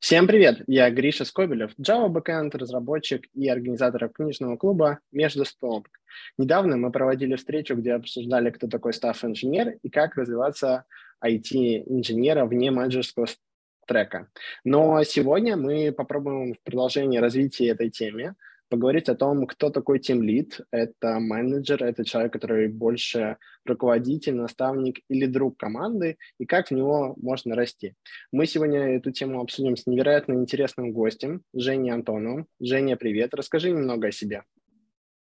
Всем привет! Я Гриша Скобелев, Java Backend, разработчик и организатор книжного клуба «Между столб». Недавно мы проводили встречу, где обсуждали, кто такой стафф-инженер и как развиваться IT-инженера вне менеджерского трека. Но сегодня мы попробуем в продолжении развития этой темы поговорить о том, кто такой Team Lead. Это менеджер, это человек, который больше руководитель, наставник или друг команды, и как в него можно расти. Мы сегодня эту тему обсудим с невероятно интересным гостем, Женей Антоновым. Женя, привет. Расскажи немного о себе.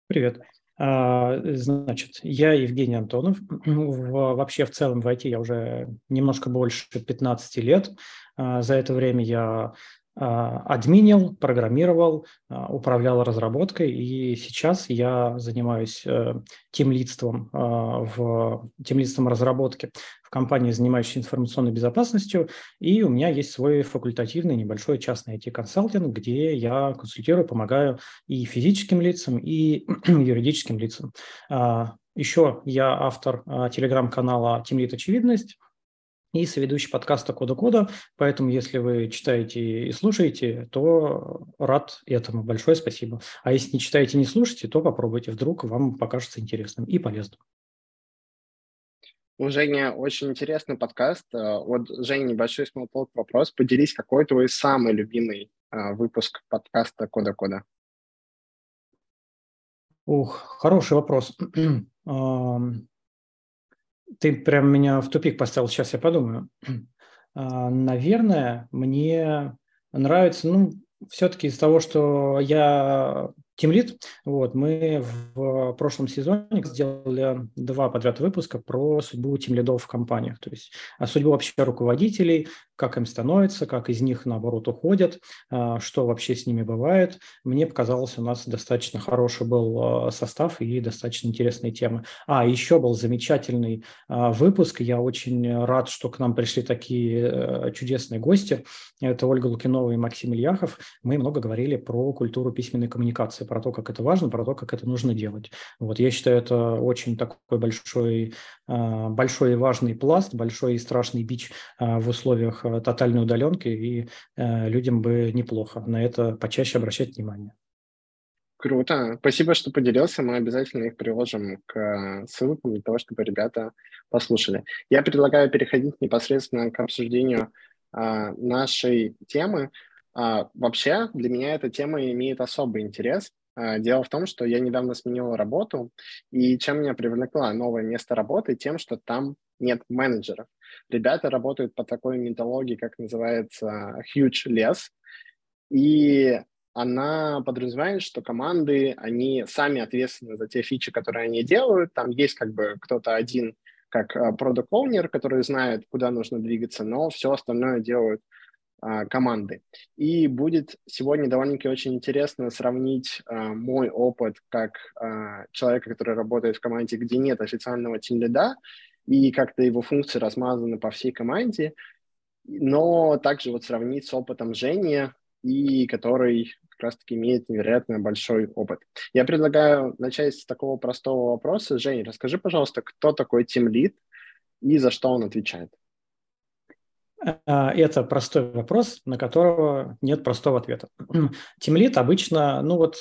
Привет. А, значит, я Евгений Антонов. Вообще в целом в IT я уже немножко больше 15 лет. А, за это время я админил, программировал, а, управлял разработкой, и сейчас я занимаюсь э, тимлидством а, в тимлидством разработки в компании, занимающейся информационной безопасностью, и у меня есть свой факультативный небольшой частный IT-консалтинг, где я консультирую, помогаю и физическим лицам, и юридическим лицам. Еще я автор телеграм-канала «Тимлит. Очевидность», и соведущий подкаста «Кода Кода». Поэтому, если вы читаете и слушаете, то рад этому. Большое спасибо. А если не читаете и не слушаете, то попробуйте. Вдруг вам покажется интересным и полезным. У Жени очень интересный подкаст. Э, вот, Женя, небольшой смолток вопрос. Поделись, какой твой самый любимый э, выпуск подкаста «Кода Кода»? Ух, хороший вопрос. Ты прям меня в тупик поставил, сейчас я подумаю. А, наверное, мне нравится, ну, все-таки из того, что я Тимлит, вот, мы в прошлом сезоне сделали два подряд выпуска про судьбу тимлидов в компаниях, то есть о судьбу вообще руководителей, как им становится, как из них, наоборот, уходят, а, что вообще с ними бывает. Мне показалось, у нас достаточно хороший был а, состав и достаточно интересные темы. А, еще был замечательный а, выпуск. Я очень рад, что к нам пришли такие э, чудесные гости. Это Ольга Лукинова и Максим Ильяхов. Мы много говорили про культуру письменной коммуникации, про то, как это важно, про то, как это нужно делать. Вот я считаю, это очень такой большой, большой и важный пласт, большой и страшный бич в условиях тотальной удаленки, и людям бы неплохо на это почаще обращать внимание. Круто. Спасибо, что поделился. Мы обязательно их приложим к ссылкам для того, чтобы ребята послушали. Я предлагаю переходить непосредственно к обсуждению а, нашей темы. А, вообще, для меня эта тема имеет особый интерес. А, дело в том, что я недавно сменил работу, и чем меня привлекло новое место работы? Тем, что там нет менеджеров. Ребята работают по такой методологии, как называется huge less, и она подразумевает, что команды, они сами ответственны за те фичи, которые они делают. Там есть как бы кто-то один, как product owner, который знает, куда нужно двигаться, но все остальное делают команды. И будет сегодня довольно-таки очень интересно сравнить а, мой опыт как а, человека, который работает в команде, где нет официального тимлида, и как-то его функции размазаны по всей команде, но также вот сравнить с опытом Жени, и который как раз-таки имеет невероятно большой опыт. Я предлагаю начать с такого простого вопроса. Женя, расскажи, пожалуйста, кто такой Lead и за что он отвечает? А, это простой вопрос, на которого нет простого ответа. Тимлит обычно, ну вот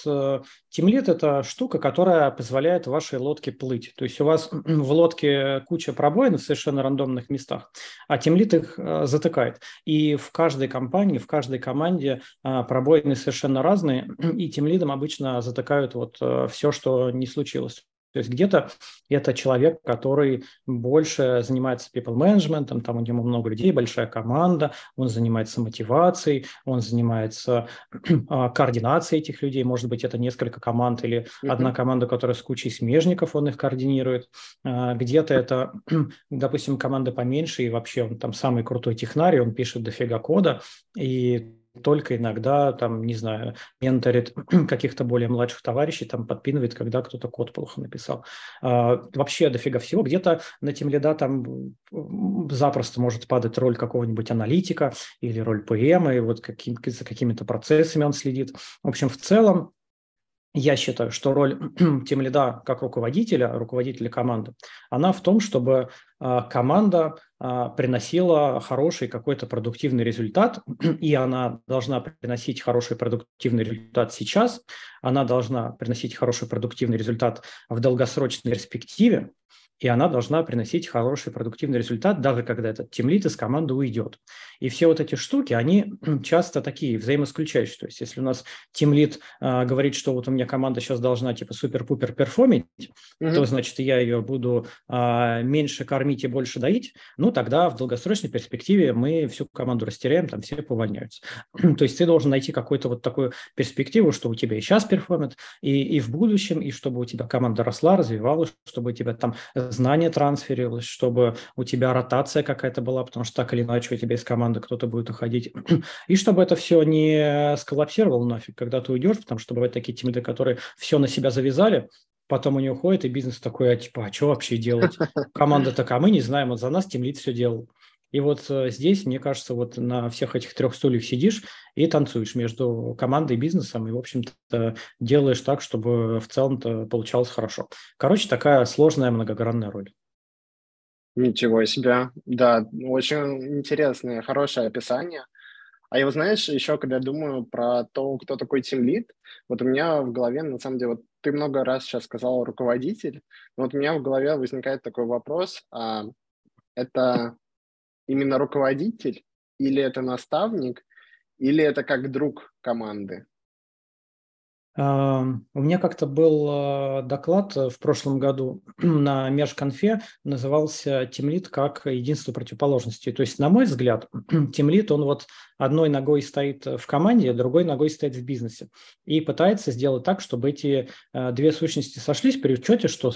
тимлит – это штука, которая позволяет вашей лодке плыть. То есть у вас в лодке куча пробоин в совершенно рандомных местах, а тимлит их а, затыкает. И в каждой компании, в каждой команде а, пробоины совершенно разные, и тимлидом обычно затыкают вот все, что не случилось. То есть где-то это человек, который больше занимается people management, там у него много людей, большая команда, он занимается мотивацией, он занимается а, координацией этих людей, может быть, это несколько команд или одна команда, которая с кучей смежников, он их координирует. А, где-то это, допустим, команда поменьше, и вообще он там самый крутой технарий, он пишет дофига кода, и только иногда, там, не знаю, менторит каких-то более младших товарищей, там, подпинывает, когда кто-то код плохо написал. А, вообще дофига всего. Где-то на тем лида там запросто может падать роль какого-нибудь аналитика или роль ПМ, и вот каким, за какими-то процессами он следит. В общем, в целом, я считаю, что роль тем лида как руководителя, руководителя команды, она в том, чтобы команда а, приносила хороший какой-то продуктивный результат, и она должна приносить хороший продуктивный результат сейчас, она должна приносить хороший продуктивный результат в долгосрочной перспективе, и она должна приносить хороший продуктивный результат, даже когда этот тимлит из команды уйдет. И все вот эти штуки, они часто такие взаимоисключающие. То есть если у нас тимлид э, говорит, что вот у меня команда сейчас должна типа супер-пупер перформить, mm-hmm. то значит я ее буду э, меньше кормить и больше доить, ну тогда в долгосрочной перспективе мы всю команду растеряем, там все поувольняются. то есть ты должен найти какую-то вот такую перспективу, что у тебя и сейчас перформит, и, и в будущем, и чтобы у тебя команда росла, развивалась, чтобы у тебя там знание трансферилось, чтобы у тебя ротация какая-то была, потому что так или иначе у тебя из команды кто-то будет уходить. И чтобы это все не сколлапсировало нафиг, когда ты уйдешь, потому что бывают такие тимлиды, которые все на себя завязали, потом они уходят, и бизнес такой, а типа, а что вообще делать? Команда такая, а мы не знаем, вот за нас тимлид все делал. И вот э, здесь, мне кажется, вот на всех этих трех стульях сидишь и танцуешь между командой и бизнесом, и, в общем-то, делаешь так, чтобы в целом-то получалось хорошо. Короче, такая сложная многогранная роль. Ничего себе. Да, очень интересное, хорошее описание. А я, знаешь, еще когда думаю про то, кто такой тимлид, вот у меня в голове, на самом деле, вот ты много раз сейчас сказал руководитель, но вот у меня в голове возникает такой вопрос, а это именно руководитель, или это наставник, или это как друг команды? А, у меня как-то был а, доклад в прошлом году на межконфе, назывался «Тимлит как единство противоположностей». То есть, на мой взгляд, Тимлит, он вот одной ногой стоит в команде, другой ногой стоит в бизнесе и пытается сделать так, чтобы эти а, две сущности сошлись при учете, что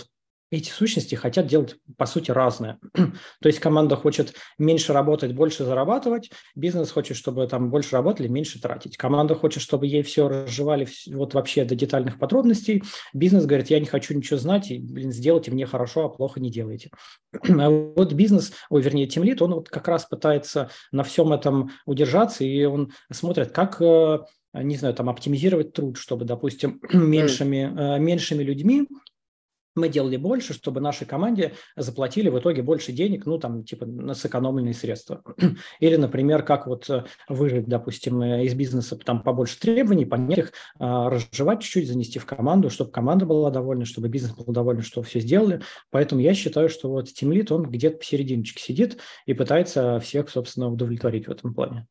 эти сущности хотят делать, по сути, разное. То есть команда хочет меньше работать, больше зарабатывать, бизнес хочет, чтобы там больше работали, меньше тратить. Команда хочет, чтобы ей все разжевали вот вообще до детальных подробностей. Бизнес говорит, я не хочу ничего знать, и, блин, сделайте мне хорошо, а плохо не делайте. А вот бизнес, ой, вернее, темлит, он вот как раз пытается на всем этом удержаться, и он смотрит, как э, не знаю, там оптимизировать труд, чтобы, допустим, меньшими, э, меньшими людьми мы делали больше, чтобы нашей команде заплатили в итоге больше денег, ну, там, типа, на сэкономленные средства. Или, например, как вот э, выжить, допустим, э, из бизнеса там побольше требований, понять их, а, разжевать чуть-чуть, занести в команду, чтобы команда была довольна, чтобы бизнес был доволен, что все сделали. Поэтому я считаю, что вот Team Lead, он где-то посерединочке сидит и пытается всех, собственно, удовлетворить в этом плане.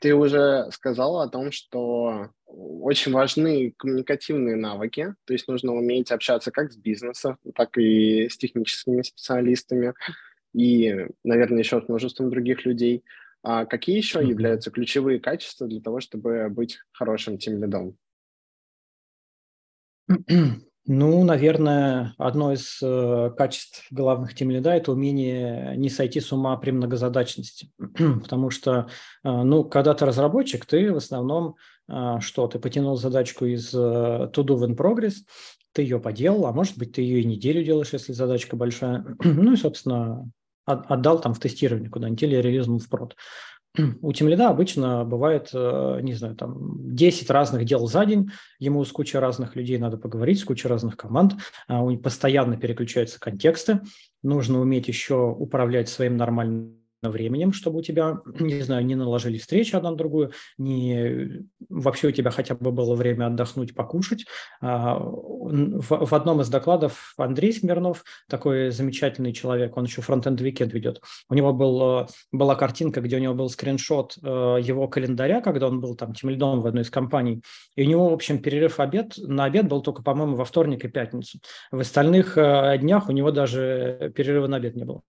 Ты уже сказала о том, что очень важны коммуникативные навыки, то есть нужно уметь общаться как с бизнесом, так и с техническими специалистами и, наверное, еще с множеством других людей. А какие еще являются ключевые качества для того, чтобы быть хорошим тим-лидом? Ну, наверное, одно из э, качеств главных тимлида – это умение не сойти с ума при многозадачности. Потому что, э, ну, когда ты разработчик, ты в основном э, что? Ты потянул задачку из э, to do in progress, ты ее поделал, а может быть, ты ее и неделю делаешь, если задачка большая. ну и, собственно, отдал там в тестирование куда-нибудь или релизнул в прод. У тимлида обычно бывает, э, не знаю, там 10 разных дел за день, ему с кучей разных людей надо поговорить, с кучей разных команд, а постоянно переключаются контексты, нужно уметь еще управлять своим нормальным временем, чтобы у тебя, не знаю, не наложили встречи одна на другую, и вообще у тебя хотя бы было время отдохнуть, покушать. А, в, одном из докладов Андрей Смирнов, такой замечательный человек, он еще Frontend Weekend ведет, у него был, была картинка, где у него был скриншот э, его календаря, когда он был там тимлидом в одной из компаний, и у него, в общем, перерыв обед, на обед был только, по-моему, во вторник и пятницу. В остальных э, днях у него даже перерыва на обед не было.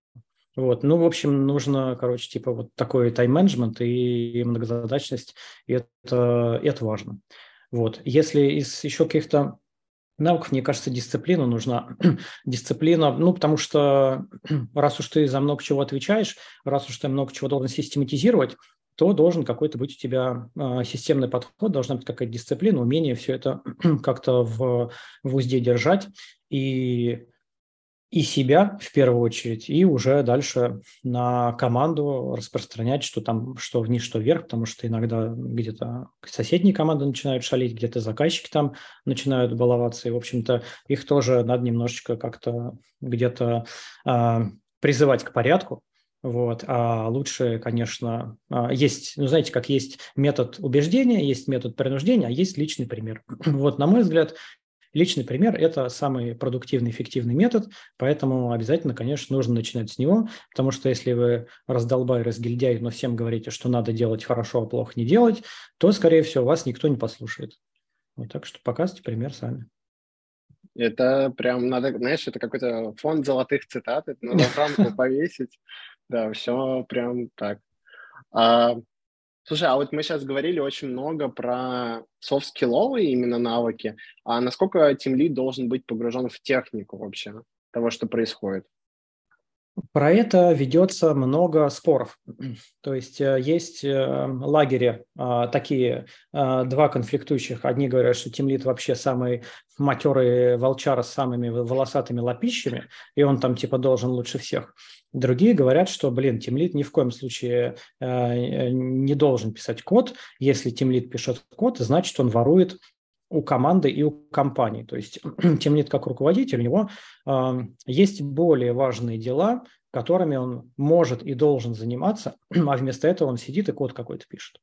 Вот, ну, в общем, нужно, короче, типа вот такой тайм-менеджмент и многозадачность, и это, это важно. Вот, если из еще каких-то навыков, мне кажется, дисциплина нужна. дисциплина, ну, потому что раз уж ты за много чего отвечаешь, раз уж ты много чего должен систематизировать, то должен какой-то быть у тебя э, системный подход, должна быть какая-то дисциплина, умение все это как-то в, в узде держать. И и себя в первую очередь, и уже дальше на команду распространять, что там, что вниз, что вверх, потому что иногда где-то соседние команды начинают шалить, где-то заказчики там начинают баловаться, и, в общем-то, их тоже надо немножечко как-то где-то э, призывать к порядку, вот. А лучше, конечно, а, есть, ну, знаете, как есть метод убеждения, есть метод принуждения, а есть личный пример. Вот, на мой взгляд, Личный пример – это самый продуктивный, эффективный метод, поэтому обязательно, конечно, нужно начинать с него, потому что если вы раздолбай, разгильдяй, но всем говорите, что надо делать хорошо, а плохо не делать, то, скорее всего, вас никто не послушает. Вот так что показывайте пример сами. Это прям надо, знаешь, это какой-то фонд золотых цитат, это надо рамку повесить. Да, все прям так. А, Слушай, а вот мы сейчас говорили очень много про софт-скилловые именно навыки, а насколько тимлид должен быть погружен в технику вообще того, что происходит? Про это ведется много споров. То есть э, есть э, лагеря а, такие а, два конфликтующих. Одни говорят, что Тимлит вообще самый матерый волчара с самыми волосатыми лапищами, и он там типа должен лучше всех. Другие говорят, что, блин, Тимлит ни в коем случае э, не должен писать код. Если Тимлит пишет код, значит, он ворует у команды и у компании. То есть Тимлит как руководитель, у него э, есть более важные дела, которыми он может и должен заниматься, а вместо этого он сидит и код какой-то пишет.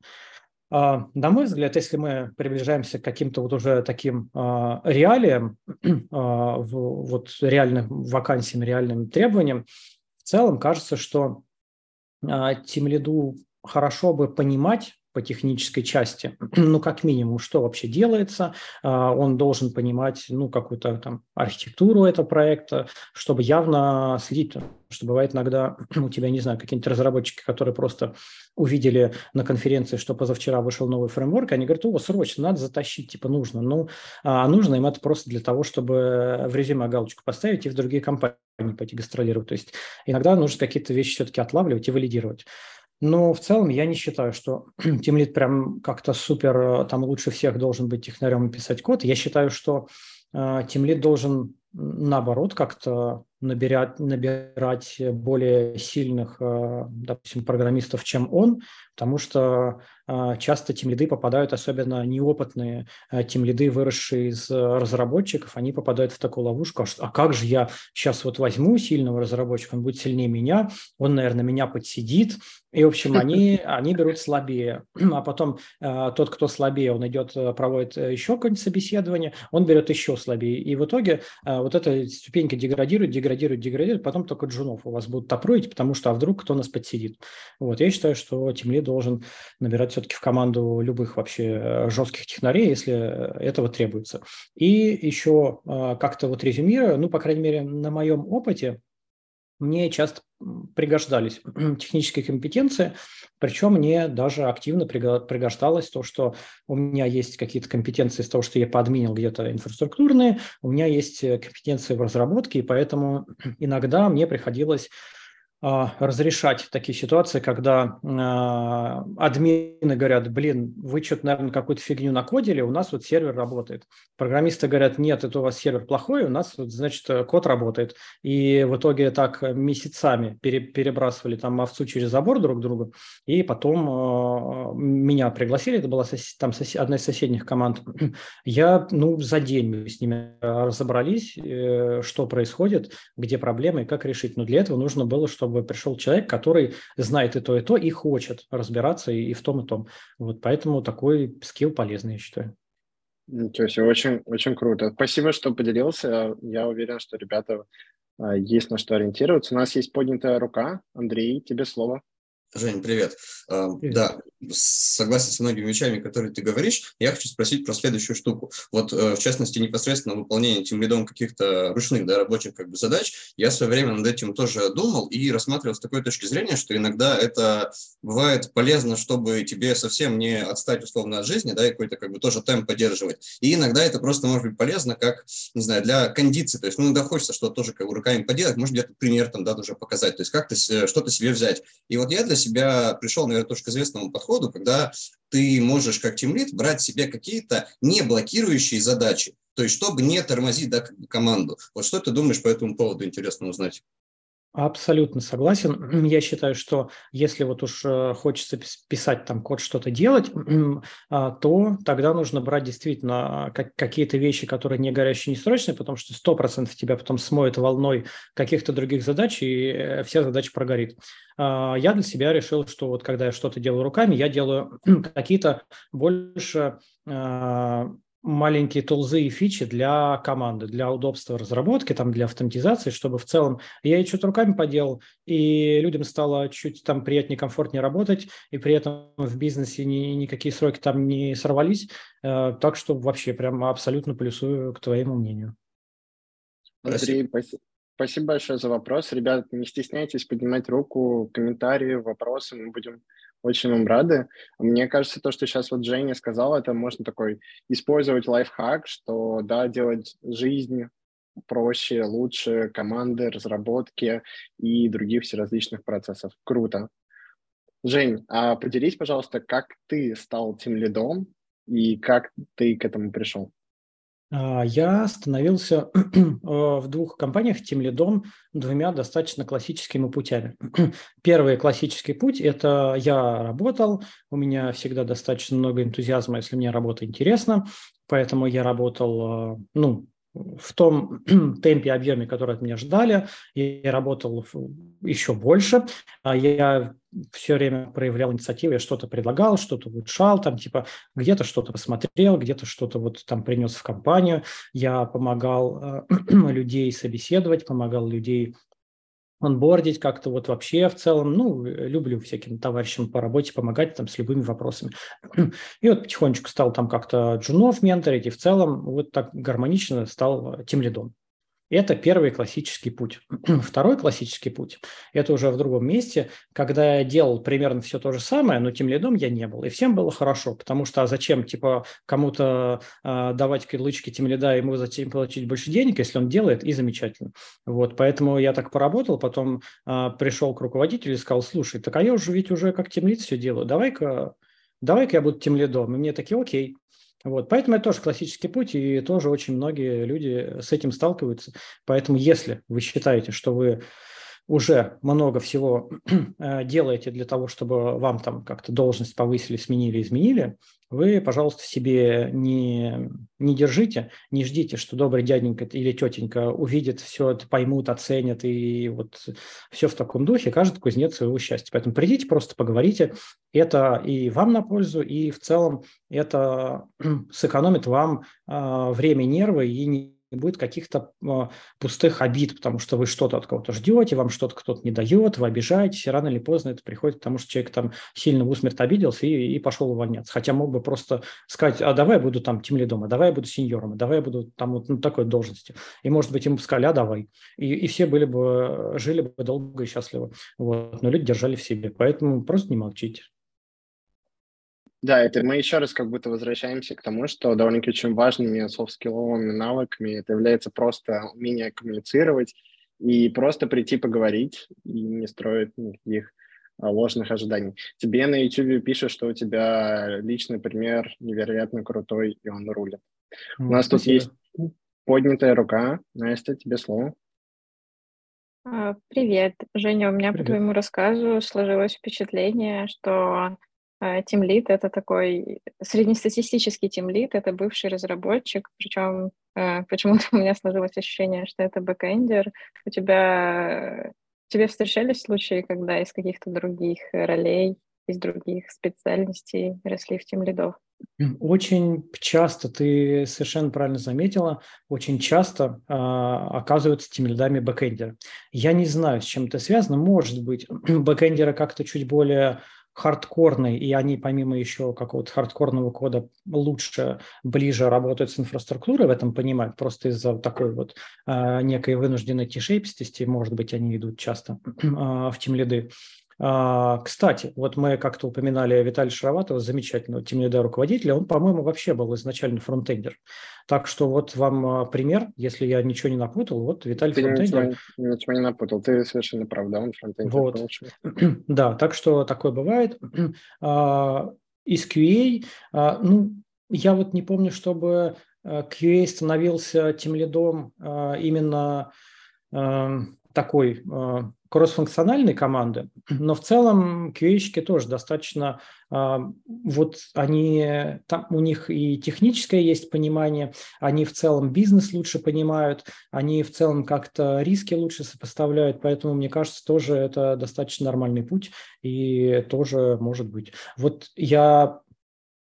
Uh, на мой взгляд, если мы приближаемся к каким-то вот уже таким uh, реалиям, uh, вот реальным вакансиям, реальным требованиям, в целом кажется, что тем лиду хорошо бы понимать, по технической части, ну, как минимум, что вообще делается, а, он должен понимать, ну, какую-то там архитектуру этого проекта, чтобы явно следить, что бывает иногда у тебя, не знаю, какие-нибудь разработчики, которые просто увидели на конференции, что позавчера вышел новый фреймворк, они говорят, о, срочно, надо затащить, типа, нужно. Ну, а нужно им это просто для того, чтобы в резюме галочку поставить и в другие компании пойти гастролировать. То есть иногда нужно какие-то вещи все-таки отлавливать и валидировать. Но в целом я не считаю, что Тимлит прям как-то супер, э, там лучше всех должен быть технарем и писать код. Я считаю, что э, Тимлит должен наоборот как-то набирать, набирать более сильных, э, допустим, программистов, чем он, потому что э, часто тимлиды попадают, особенно неопытные э, тимлиды, выросшие из разработчиков, они попадают в такую ловушку, а, а как же я сейчас вот возьму сильного разработчика, он будет сильнее меня, он, наверное, меня подсидит, и, в общем, они, они берут слабее, а потом тот, кто слабее, он идет, проводит еще какое-нибудь собеседование, он берет еще слабее, и в итоге вот эта ступенька деградирует, деградирует, деградирует, деградирует, потом только джунов у вас будут топруить, потому что а вдруг кто нас подсидит. Вот, я считаю, что Тимли должен набирать все-таки в команду любых вообще э, жестких технарей, если этого требуется. И еще а, как-то вот резюмируя, ну, по крайней мере, на моем опыте, мне часто пригождались технические компетенции, причем мне даже активно пригождалось то, что у меня есть какие-то компетенции из того, что я подменил где-то инфраструктурные, у меня есть э, компетенции в разработке, и поэтому иногда мне приходилось разрешать такие ситуации, когда э, админы говорят, блин, вы что-то, наверное, какую-то фигню накодили, у нас вот сервер работает. Программисты говорят, нет, это у вас сервер плохой, у нас, вот, значит, код работает. И в итоге так месяцами пере, перебрасывали там овцу через забор друг другу, и потом э, меня пригласили, это была сос, там сос, одна из соседних команд. Я, ну, за день мы с ними разобрались, э, что происходит, где проблемы и как решить. Но для этого нужно было, чтобы чтобы пришел человек, который знает и то, и то, и хочет разбираться и, и в том, и том. Вот поэтому такой скилл полезный, я считаю. Ничего себе, очень, очень круто. Спасибо, что поделился. Я уверен, что ребята а, есть на что ориентироваться. У нас есть поднятая рука. Андрей, тебе слово. Жень, привет. привет. Да, согласен с многими вещами, которые ты говоришь. Я хочу спросить про следующую штуку. Вот, э, в частности, непосредственно выполнение тем лидом каких-то ручных, да, рабочих как бы задач. Я в свое время над этим тоже думал и рассматривал с такой точки зрения, что иногда это бывает полезно, чтобы тебе совсем не отстать условно от жизни, да, и какой-то как бы тоже темп поддерживать. И иногда это просто может быть полезно, как, не знаю, для кондиции. То есть, ну, иногда хочется что-то тоже как бы руками поделать, может где-то пример там, да, тоже показать. То есть, как-то что-то себе взять. И вот я для себя пришел, наверное, тоже к известному подходу, когда ты можешь как тимлит брать себе какие-то не блокирующие задачи. То есть, чтобы не тормозить да, команду. Вот что ты думаешь по этому поводу, интересно узнать? Абсолютно согласен. Я считаю, что если вот уж э, хочется писать там код, что-то делать, а, то тогда нужно брать действительно какие-то вещи, которые не горящие, не срочные, потому что 100% тебя потом смоет волной каких-то других задач, и э, вся задача прогорит. А, я для себя решил, что вот когда я что-то делаю руками, я делаю какие-то больше а, маленькие тулзы и фичи для команды, для удобства разработки, там, для автоматизации, чтобы в целом я и что-то руками поделал, и людям стало чуть там приятнее, комфортнее работать, и при этом в бизнесе ни, никакие сроки там не сорвались. Э, так что вообще прям абсолютно плюсую к твоему мнению. Андрей, спасибо. Спасибо большое за вопрос. Ребят, не стесняйтесь поднимать руку, комментарии, вопросы. Мы будем очень вам рады. Мне кажется, то, что сейчас вот Женя сказала, это можно такой использовать лайфхак, что, да, делать жизнь проще, лучше, команды, разработки и других всеразличных процессов. Круто. Жень, а поделись, пожалуйста, как ты стал тем лидом и как ты к этому пришел? А, я становился в двух компаниях тем лидом двумя достаточно классическими путями. Первый классический путь – это я работал, у меня всегда достаточно много энтузиазма, если мне работа интересна, поэтому я работал, а, ну, в том темпе, объеме, который от меня ждали. Я работал еще больше. А я все время проявлял инициативу, я что-то предлагал, что-то улучшал, там типа где-то что-то посмотрел, где-то что-то вот там принес в компанию. Я помогал э, людей собеседовать, помогал людей онбордить как-то вот вообще в целом, ну, люблю всяким товарищам по работе помогать там с любыми вопросами. И вот потихонечку стал там как-то джунов менторить, и в целом вот так гармонично стал тем лидом. Это первый классический путь. Второй классический путь – это уже в другом месте, когда я делал примерно все то же самое, но тем лидом я не был. И всем было хорошо, потому что а зачем типа кому-то э, давать кирлычки тем лида, ему затем получить больше денег, если он делает, и замечательно. Вот, поэтому я так поработал, потом э, пришел к руководителю и сказал, слушай, так а я уже ведь уже как тем лид все делаю, давай-ка давай-ка я буду тем лидом. И мне такие, окей, вот, поэтому это тоже классический путь, и тоже очень многие люди с этим сталкиваются. Поэтому если вы считаете, что вы уже много всего э, делаете для того, чтобы вам там как-то должность повысили, сменили, изменили, вы, пожалуйста, себе не, не держите, не ждите, что добрый дяденька или тетенька увидит все это, поймут, оценят, и вот все в таком духе, каждый кузнец своего счастья. Поэтому придите, просто поговорите, это и вам на пользу, и в целом это сэкономит вам э, время, нервы и не будет каких-то а, пустых обид, потому что вы что-то от кого-то ждете, вам что-то кто-то не дает, вы обижаетесь, и рано или поздно это приходит к тому, что человек там сильно в усмерть обиделся и, и пошел увольняться. Хотя мог бы просто сказать, а давай я буду там тем лидом, а давай я буду сеньором, а давай я буду там вот ну, такой должности. И, может быть, ему бы сказали, а давай. И, и все были бы, жили бы долго и счастливо. Вот. Но люди держали в себе. Поэтому просто не молчите. Да, это мы еще раз как будто возвращаемся к тому, что довольно-таки очень важными софт-скилловыми навыками это является просто умение коммуницировать и просто прийти поговорить и не строить никаких а, ложных ожиданий. Тебе на YouTube пишут, что у тебя личный пример невероятно крутой, и он рулит. Mm, у нас спасибо. тут есть поднятая рука. Настя, тебе слово. А, привет, Женя. У меня Привет. по твоему рассказу сложилось впечатление, что тимлид — это такой среднестатистический тимлид, это бывший разработчик, причем э, почему-то у меня сложилось ощущение, что это бэкэндер. У тебя тебе встречались случаи, когда из каких-то других ролей, из других специальностей росли в тимлидов? Очень часто, ты совершенно правильно заметила, очень часто э, оказываются тимлидами бэкэндеры. Я не знаю, с чем это связано. Может быть, бэкэндеры как-то чуть более хардкорные, и они помимо еще какого-то хардкорного кода лучше, ближе работают с инфраструктурой, в этом понимают, просто из-за такой вот э, некой вынужденной T-shape истости, может быть, они идут часто э, в тимлиды. А, кстати, вот мы как-то упоминали Виталия Шароватова, замечательного тимлида руководителя, он, по-моему, вообще был изначально фронтендер. Так что вот вам а, пример, если я ничего не напутал, вот Виталий ты фронтендер. Ничего, ничего не напутал, ты совершенно прав, да, он фронтендер. Вот. Да, так что такое бывает. Из QA, ну, я вот не помню, чтобы QA становился тем лидом именно такой кроссфункциональной команды, но в целом QA-щики тоже достаточно, а, вот они, там у них и техническое есть понимание, они в целом бизнес лучше понимают, они в целом как-то риски лучше сопоставляют, поэтому, мне кажется, тоже это достаточно нормальный путь и тоже может быть. Вот я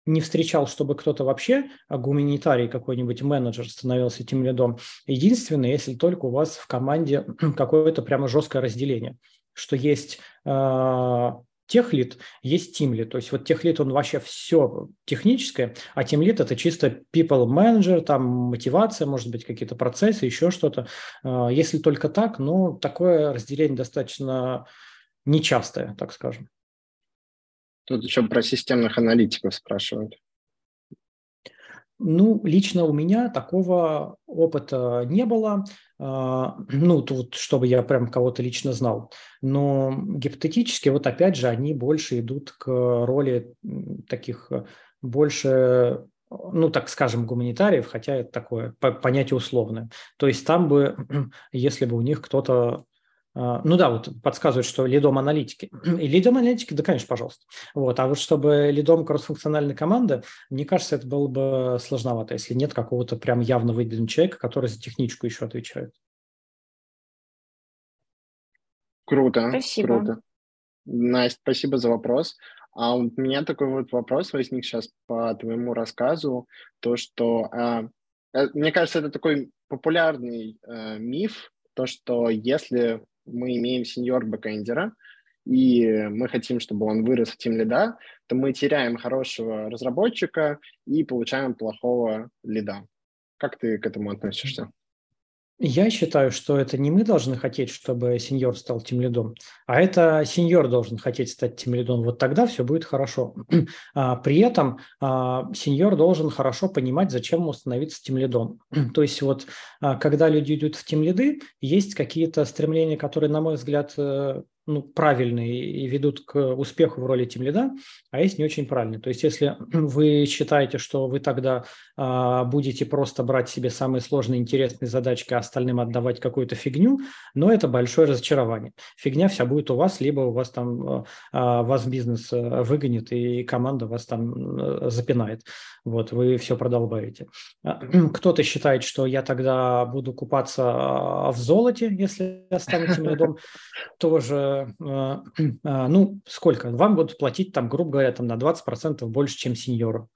не встречал, чтобы кто-то вообще, а гуманитарий какой-нибудь менеджер становился тем лидом. Единственное, если только у вас в команде какое-то прямо жесткое разделение, что есть э, техлит, есть тимлит. То есть вот техлит, он вообще все техническое, а тимлит – это чисто people manager, там мотивация, может быть, какие-то процессы, еще что-то. Э, если только так, ну, такое разделение достаточно нечастое, так скажем. Тут еще про системных аналитиков спрашивают. Ну, лично у меня такого опыта не было, а, ну, тут, чтобы я прям кого-то лично знал. Но гипотетически, вот опять же, они больше идут к роли таких больше ну, так скажем, гуманитариев, хотя это такое понятие условное. То есть там бы, если бы у них кто-то ну да, вот подсказывают, что лидом аналитики. И лидом аналитики, да, конечно, пожалуйста. Вот. А вот чтобы лидом кроссфункциональной команды, мне кажется, это было бы сложновато, если нет какого-то прям явно выделенного человека, который за техничку еще отвечает. Круто, спасибо. круто. Настя, спасибо за вопрос. А у меня такой вот вопрос возник сейчас по твоему рассказу, то, что, а, э, мне кажется, это такой популярный э, миф, то, что если мы имеем сеньор бэкэндера, и мы хотим, чтобы он вырос в тим лида, то мы теряем хорошего разработчика и получаем плохого лида. Как ты к этому относишься? Я считаю, что это не мы должны хотеть, чтобы сеньор стал тем лидом, а это сеньор должен хотеть стать тем лидом. Вот тогда все будет хорошо. А, при этом а, сеньор должен хорошо понимать, зачем ему становиться тем лидом. То есть вот а, когда люди идут в тем лиды, есть какие-то стремления, которые, на мой взгляд, э, ну, правильные и ведут к успеху в роли тимлида, а есть не очень правильные. То есть если вы считаете, что вы тогда а, будете просто брать себе самые сложные интересные задачки, а остальным отдавать какую-то фигню, но это большое разочарование. Фигня вся будет у вас, либо у вас там а, а вас бизнес э, выгонит и команда вас там э, запинает. Вот, вы все продолбаете. А, кто-то считает, что я тогда буду купаться а, в золоте, если я стану тимлидом, тоже ну, сколько? Вам будут платить, там, грубо говоря, там, на 20% больше, чем сеньору.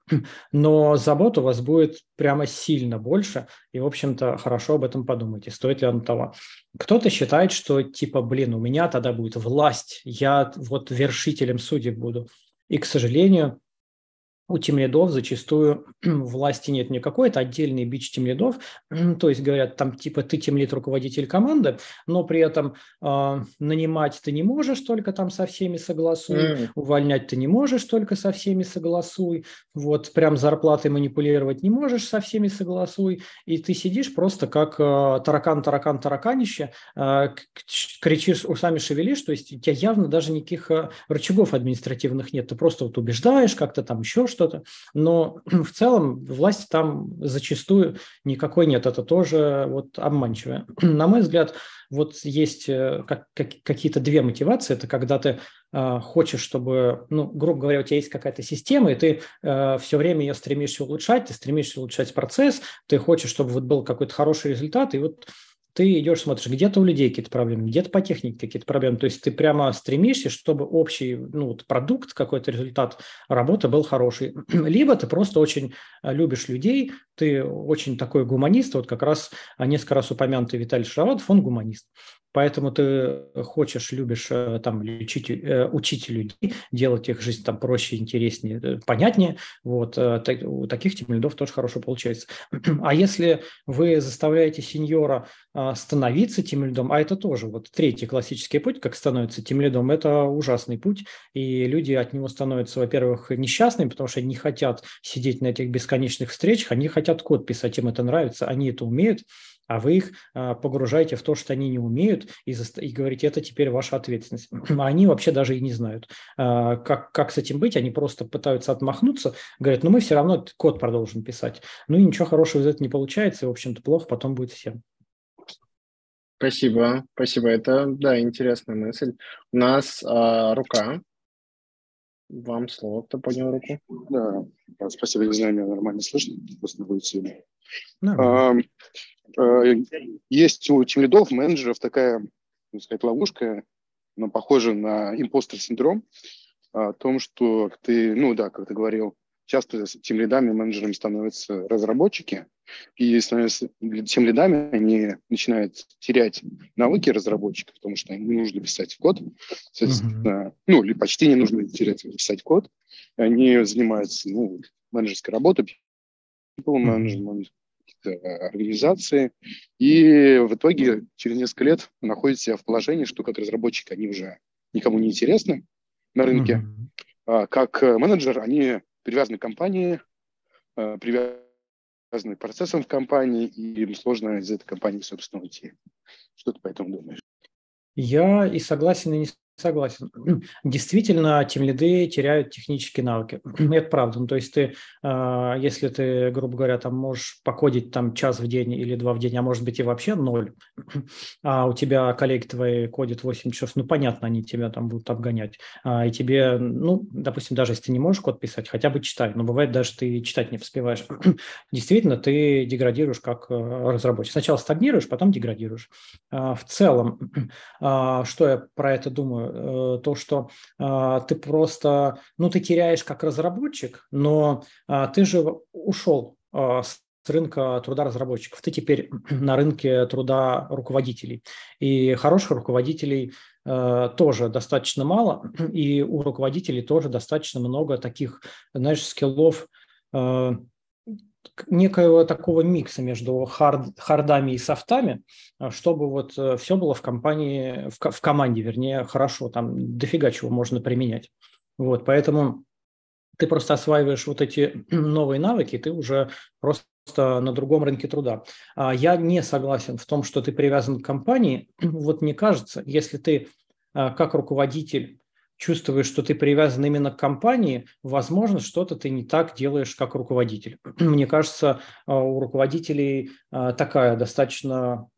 Но забот у вас будет прямо сильно больше, и, в общем-то, хорошо об этом подумайте, стоит ли он того. Кто-то считает, что, типа, блин, у меня тогда будет власть, я вот вершителем судеб буду. И, к сожалению, у тимлидов зачастую власти нет никакой, это отдельный бич тимлидов, то есть говорят, там типа ты тимлид руководитель команды, но при этом э, нанимать ты не можешь, только там со всеми согласуй, mm. увольнять ты не можешь, только со всеми согласуй, вот прям зарплатой манипулировать не можешь, со всеми согласуй, и ты сидишь просто как э, таракан, таракан, тараканище, э, кричишь, усами шевелишь, то есть у тебя явно даже никаких э, рычагов административных нет, ты просто вот убеждаешь как-то там еще что что-то. Но в целом власти там зачастую никакой нет. Это тоже вот обманчивое. На мой взгляд, вот есть э, как, как, какие-то две мотивации. Это когда ты э, хочешь, чтобы, ну, грубо говоря, у тебя есть какая-то система, и ты э, все время ее стремишься улучшать, ты стремишься улучшать процесс, ты хочешь, чтобы вот был какой-то хороший результат, и вот ты идешь, смотришь, где-то у людей какие-то проблемы, где-то по технике какие-то проблемы. То есть ты прямо стремишься, чтобы общий ну, вот продукт, какой-то результат работы был хороший. Либо ты просто очень э, любишь людей, ты очень такой гуманист, вот как раз несколько раз упомянутый Виталий Шароватов, он гуманист. Поэтому ты хочешь, любишь э, там учить, э, учить людей, делать их жизнь там проще, интереснее, э, понятнее. Вот у таких тимлидов тоже хорошо получается. А если вы заставляете сеньора становиться тимлидом, а это тоже вот третий классический путь, как становится тимлидом, это ужасный путь, и люди от него становятся, во-первых, несчастными, потому что они не хотят сидеть на этих бесконечных встречах, они хотят код писать, им это нравится, они это умеют, а вы их а, погружаете в то, что они не умеют, и, и говорите, это теперь ваша ответственность. А они вообще даже и не знают, а, как, как с этим быть. Они просто пытаются отмахнуться, говорят, ну мы все равно код продолжим писать. Ну и ничего хорошего из этого не получается, и, в общем-то, плохо потом будет всем. Спасибо, спасибо. Это, да, интересная мысль. У нас а, рука. Вам слово, кто поднял руку. Да, спасибо, не знаю, меня нормально слышно, просто будет сильно. А, а, есть у тимлидов, менеджеров такая, так сказать, ловушка, но похожа на импостер-синдром, о том, что ты, ну да, как ты говорил, часто тем лидами, менеджерами становятся разработчики, и становятся тем лидами, они начинают терять навыки разработчиков, потому что им не нужно писать код, соответственно, uh-huh. ну, или почти не нужно терять, писать код, они занимаются, ну, менеджерской работой, people management, организации, и в итоге через несколько лет находят себя в положении, что как разработчик они уже никому не интересны на рынке, uh-huh. а как менеджер они привязаны к компании, э, привязаны к процессам в компании, и им сложно из этой компании, собственно, уйти. Что ты по этому думаешь? Я и согласен, и не Согласен. Действительно, тем лиды теряют технические навыки. Это правда. Ну, то есть ты, а, если ты, грубо говоря, там можешь покодить там час в день или два в день, а может быть и вообще ноль, а у тебя коллеги твои кодят 8 часов, ну, понятно, они тебя там будут обгонять. А, и тебе, ну, допустим, даже если ты не можешь код писать, хотя бы читай. Но бывает даже ты читать не успеваешь. Действительно, ты деградируешь как э, разработчик. Сначала стагнируешь, потом деградируешь. А, в целом, что я про это думаю? Э, то, что а, ты просто, ну, ты теряешь как разработчик, но а, ты же ушел а, с рынка труда разработчиков. Ты теперь на рынке труда руководителей. И хороших руководителей э, тоже достаточно мало, и у руководителей тоже достаточно много таких, знаешь, скиллов, э, некоего такого микса между хард, хардами и софтами, а, чтобы вот э, все было в компании, в, в команде, вернее, хорошо, там дофига чего можно применять. Вот, поэтому ты просто осваиваешь вот эти новые навыки, ты уже просто на другом рынке труда. А я не согласен в том, что ты привязан к компании. Вот мне кажется, если ты а, как руководитель чувствуешь, что ты привязан именно к компании, возможно, что-то ты не так делаешь, как руководитель. Мне кажется, а, у руководителей а, такая достаточно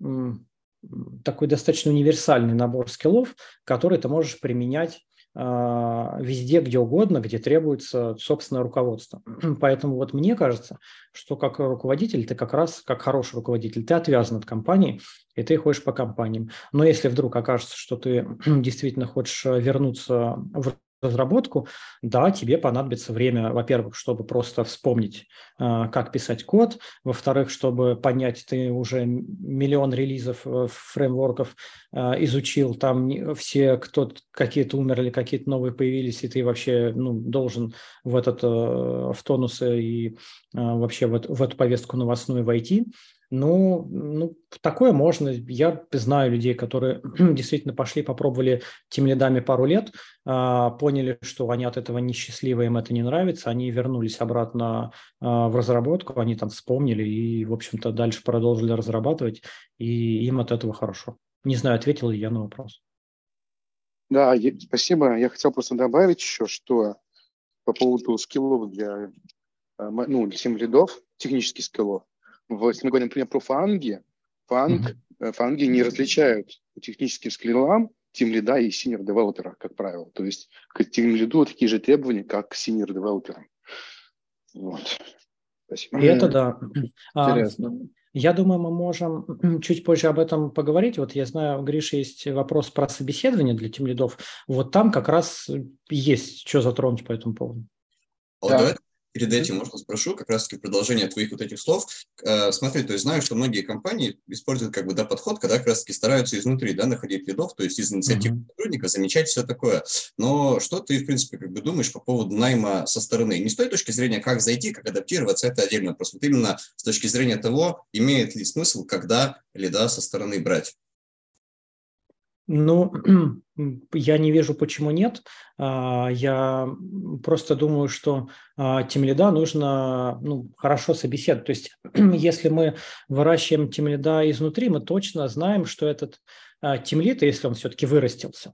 такой достаточно универсальный набор скиллов, который ты можешь применять везде, где угодно, где требуется собственное руководство. Поэтому вот мне кажется, что как руководитель, ты как раз, как хороший руководитель, ты отвязан от компании, и ты ходишь по компаниям. Но если вдруг окажется, что ты действительно хочешь вернуться в разработку, да, тебе понадобится время, во-первых, чтобы просто вспомнить, а, как писать код, во-вторых, чтобы понять, ты уже миллион релизов э, фреймворков а, изучил, там все кто какие-то умерли, какие-то новые появились, и ты вообще ну, должен в этот э, в тонусы и вообще в, в эту повестку новостную войти. Ну, ну, такое можно. Я знаю людей, которые действительно пошли, попробовали тем лидами пару лет, а, поняли, что они от этого несчастливы, им это не нравится, они вернулись обратно а, в разработку, они там вспомнили и, в общем-то, дальше продолжили разрабатывать, и им от этого хорошо. Не знаю, ответил ли я на вопрос. Да, спасибо. Я хотел просто добавить еще, что по поводу скиллов для, а, ну, для тем лидов, технических скиллов, в, если мы говорим, например, про фанги, фанг, mm-hmm. фанги не различают по техническим скиллам тим лида и senior девелопера, как правило. То есть к тим лиду такие же требования, как к senior девелоперам. Вот. Спасибо. И это да. А, Интересно. Я думаю, мы можем чуть позже об этом поговорить. Вот я знаю, у Гриши есть вопрос про собеседование для тем лидов. Вот там как раз есть что затронуть по этому поводу. Да перед этим, можно спрошу, как раз-таки продолжение твоих вот этих слов. Э, смотри, то есть знаю, что многие компании используют как бы, да, подход, когда как раз-таки стараются изнутри, да, находить лидов, то есть из инициатив mm-hmm. сотрудника, замечать все такое. Но что ты, в принципе, как бы думаешь по поводу найма со стороны? Не с той точки зрения, как зайти, как адаптироваться, это отдельно вопрос. Вот именно с точки зрения того, имеет ли смысл, когда лида со стороны брать. Ну, я не вижу, почему нет. А, я просто думаю, что а, тимлида нужно ну, хорошо собеседовать. То есть, если мы выращиваем тимлида изнутри, мы точно знаем, что этот а, тимлит, если он все-таки вырастился,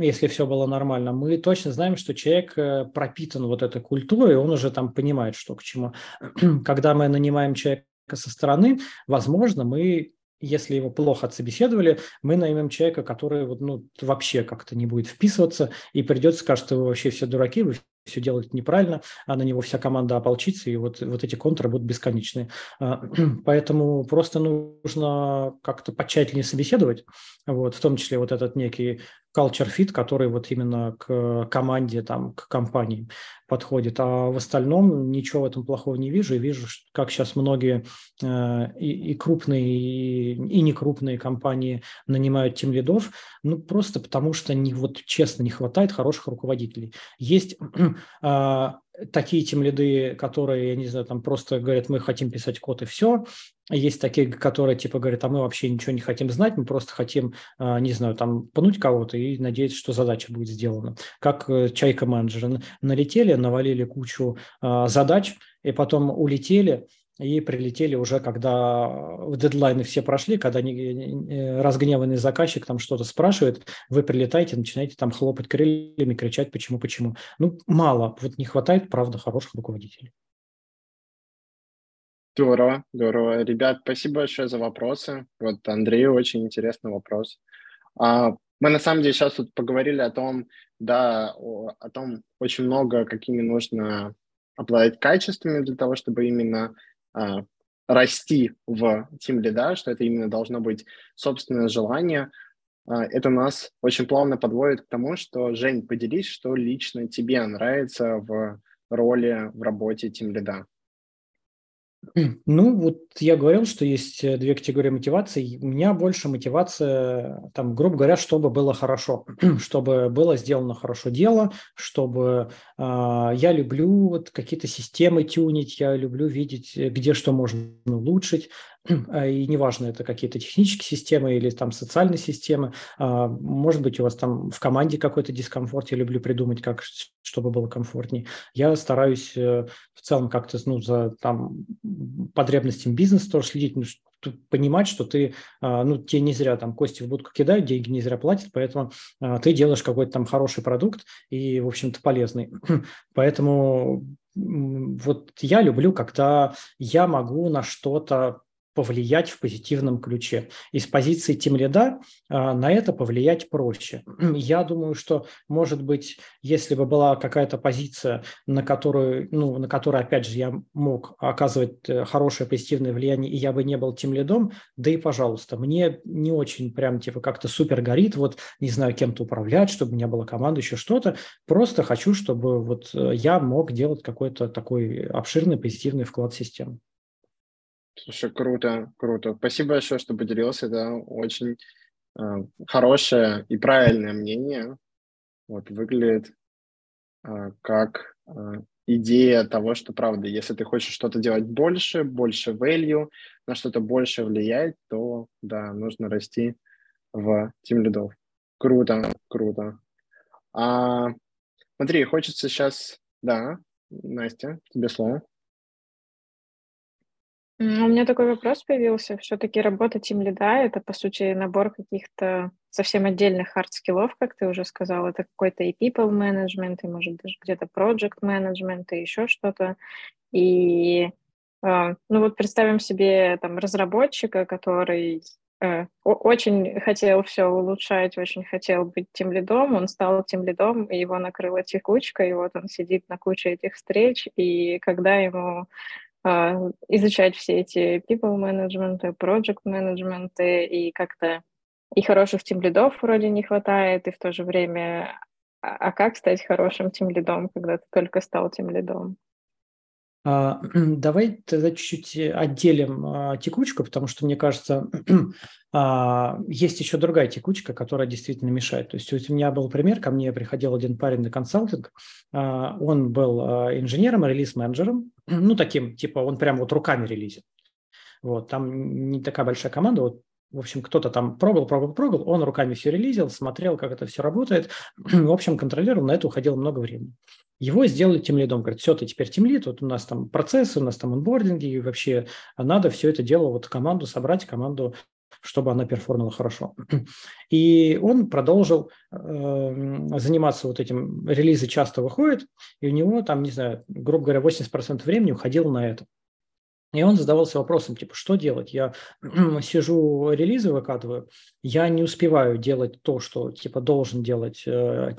если все было нормально, мы точно знаем, что человек э, пропитан вот этой культурой, он уже там понимает, что к чему. Когда мы нанимаем человека со стороны, возможно, мы если его плохо отсобеседовали, мы наймем человека, который вот, ну, вообще как-то не будет вписываться и придется скажет, что вы вообще все дураки, вы все делаете неправильно, а на него вся команда ополчится, и вот, вот эти контры будут бесконечные. А, поэтому просто нужно как-то потщательнее собеседовать, вот, в том числе вот этот некий culture fit, который вот именно к команде, там, к компании подходит. А в остальном ничего в этом плохого не вижу. И вижу, как сейчас многие э, и, и крупные, и, и некрупные компании нанимают тем лидов, ну, просто потому что, не, вот честно, не хватает хороших руководителей. Есть э, такие тем лиды, которые, я не знаю, там просто говорят, мы хотим писать код и все. Есть такие, которые типа говорят, а мы вообще ничего не хотим знать, мы просто хотим, а, не знаю, там пнуть кого-то и надеяться, что задача будет сделана. Как э, чайка менеджеры налетели, навалили кучу а, задач и потом улетели, и прилетели уже, когда в дедлайны все прошли, когда разгневанный заказчик там что-то спрашивает, вы прилетаете, начинаете там хлопать крыльями, кричать почему, почему. Ну, мало, вот не хватает, правда, хороших руководителей. Здорово, здорово. Ребят, спасибо большое за вопросы. Вот Андрею очень интересный вопрос. А, мы на самом деле сейчас тут поговорили о том, да, о, о том очень много, какими нужно обладать качествами для того, чтобы именно расти в Team Lead, что это именно должно быть собственное желание. А, это нас очень плавно подводит к тому, что, Жень, поделись, что лично тебе нравится в роли в работе Team Lead. Ну, вот я говорил, что есть э, две категории мотивации. У меня больше мотивация, там, грубо говоря, чтобы было хорошо, чтобы было сделано хорошо дело, чтобы э, я люблю вот какие-то системы тюнить, я люблю видеть, э, где что можно улучшить, и неважно, это какие-то технические системы или там социальные системы, а, может быть, у вас там в команде какой-то дискомфорт, я люблю придумать, как, чтобы было комфортнее. Я стараюсь э, в целом как-то ну, за там, потребностями бизнеса тоже следить, ну, понимать, что ты, а, ну, тебе не зря там кости в будку кидают, деньги не зря платят, поэтому ты делаешь какой-то там хороший продукт и, в общем-то, полезный. Поэтому вот я люблю, когда я могу на что-то повлиять в позитивном ключе. Из позиции тимлида на это повлиять проще. Я думаю, что, может быть, если бы была какая-то позиция, на которую, ну, на которой, опять же, я мог оказывать э, хорошее позитивное влияние, и я бы не был тимлидом, да и пожалуйста, мне не очень прям типа как-то супер горит, вот не знаю, кем-то управлять, чтобы у меня была команда, еще что-то. Просто хочу, чтобы вот э, я мог делать какой-то такой обширный позитивный вклад в систему. Слушай, круто, круто. Спасибо большое, что поделился. Это очень э, хорошее и правильное мнение. Вот выглядит э, как э, идея того, что правда, если ты хочешь что-то делать больше, больше value, на что-то больше влиять, то да, нужно расти в тим лидов. Круто, круто. А, смотри, хочется сейчас, да, Настя, тебе слово. У меня такой вопрос появился. Все-таки работа тимлида это, по сути, набор каких-то совсем отдельных хард-скиллов, как ты уже сказал. Это какой-то и people management, и, может, даже где-то project management, и еще что-то. И, э, ну вот представим себе там разработчика, который э, очень хотел все улучшать, очень хотел быть тимлидом, он стал тимлидом, и его накрыла текучка, и вот он сидит на куче этих встреч, и когда ему изучать все эти people management, project management и как-то и хороших тим лидов вроде не хватает, и в то же время а, а как стать хорошим тим лидом, когда ты только стал тим лидом? А, давай тогда чуть-чуть отделим а, текучку, потому что, мне кажется, а, есть еще другая текучка, которая действительно мешает. То есть у меня был пример, ко мне приходил один парень на консалтинг, он был инженером, релиз-менеджером, ну, таким, типа, он прям вот руками релизит. Вот, там не такая большая команда, вот в общем, кто-то там пробовал, пробовал, пробовал, он руками все релизил, смотрел, как это все работает, в общем, контролировал, на это уходило много времени. Его сделали тем лидом, говорят, все, ты теперь тем лид, вот у нас там процессы, у нас там онбординги, и вообще надо все это дело, вот команду собрать, команду чтобы она перформила хорошо. И он продолжил э, заниматься вот этим, релизы часто выходят, и у него там, не знаю, грубо говоря, 80% времени уходило на это. И он задавался вопросом, типа, что делать? Я сижу, релизы выкатываю, я не успеваю делать то, что, типа, должен делать э.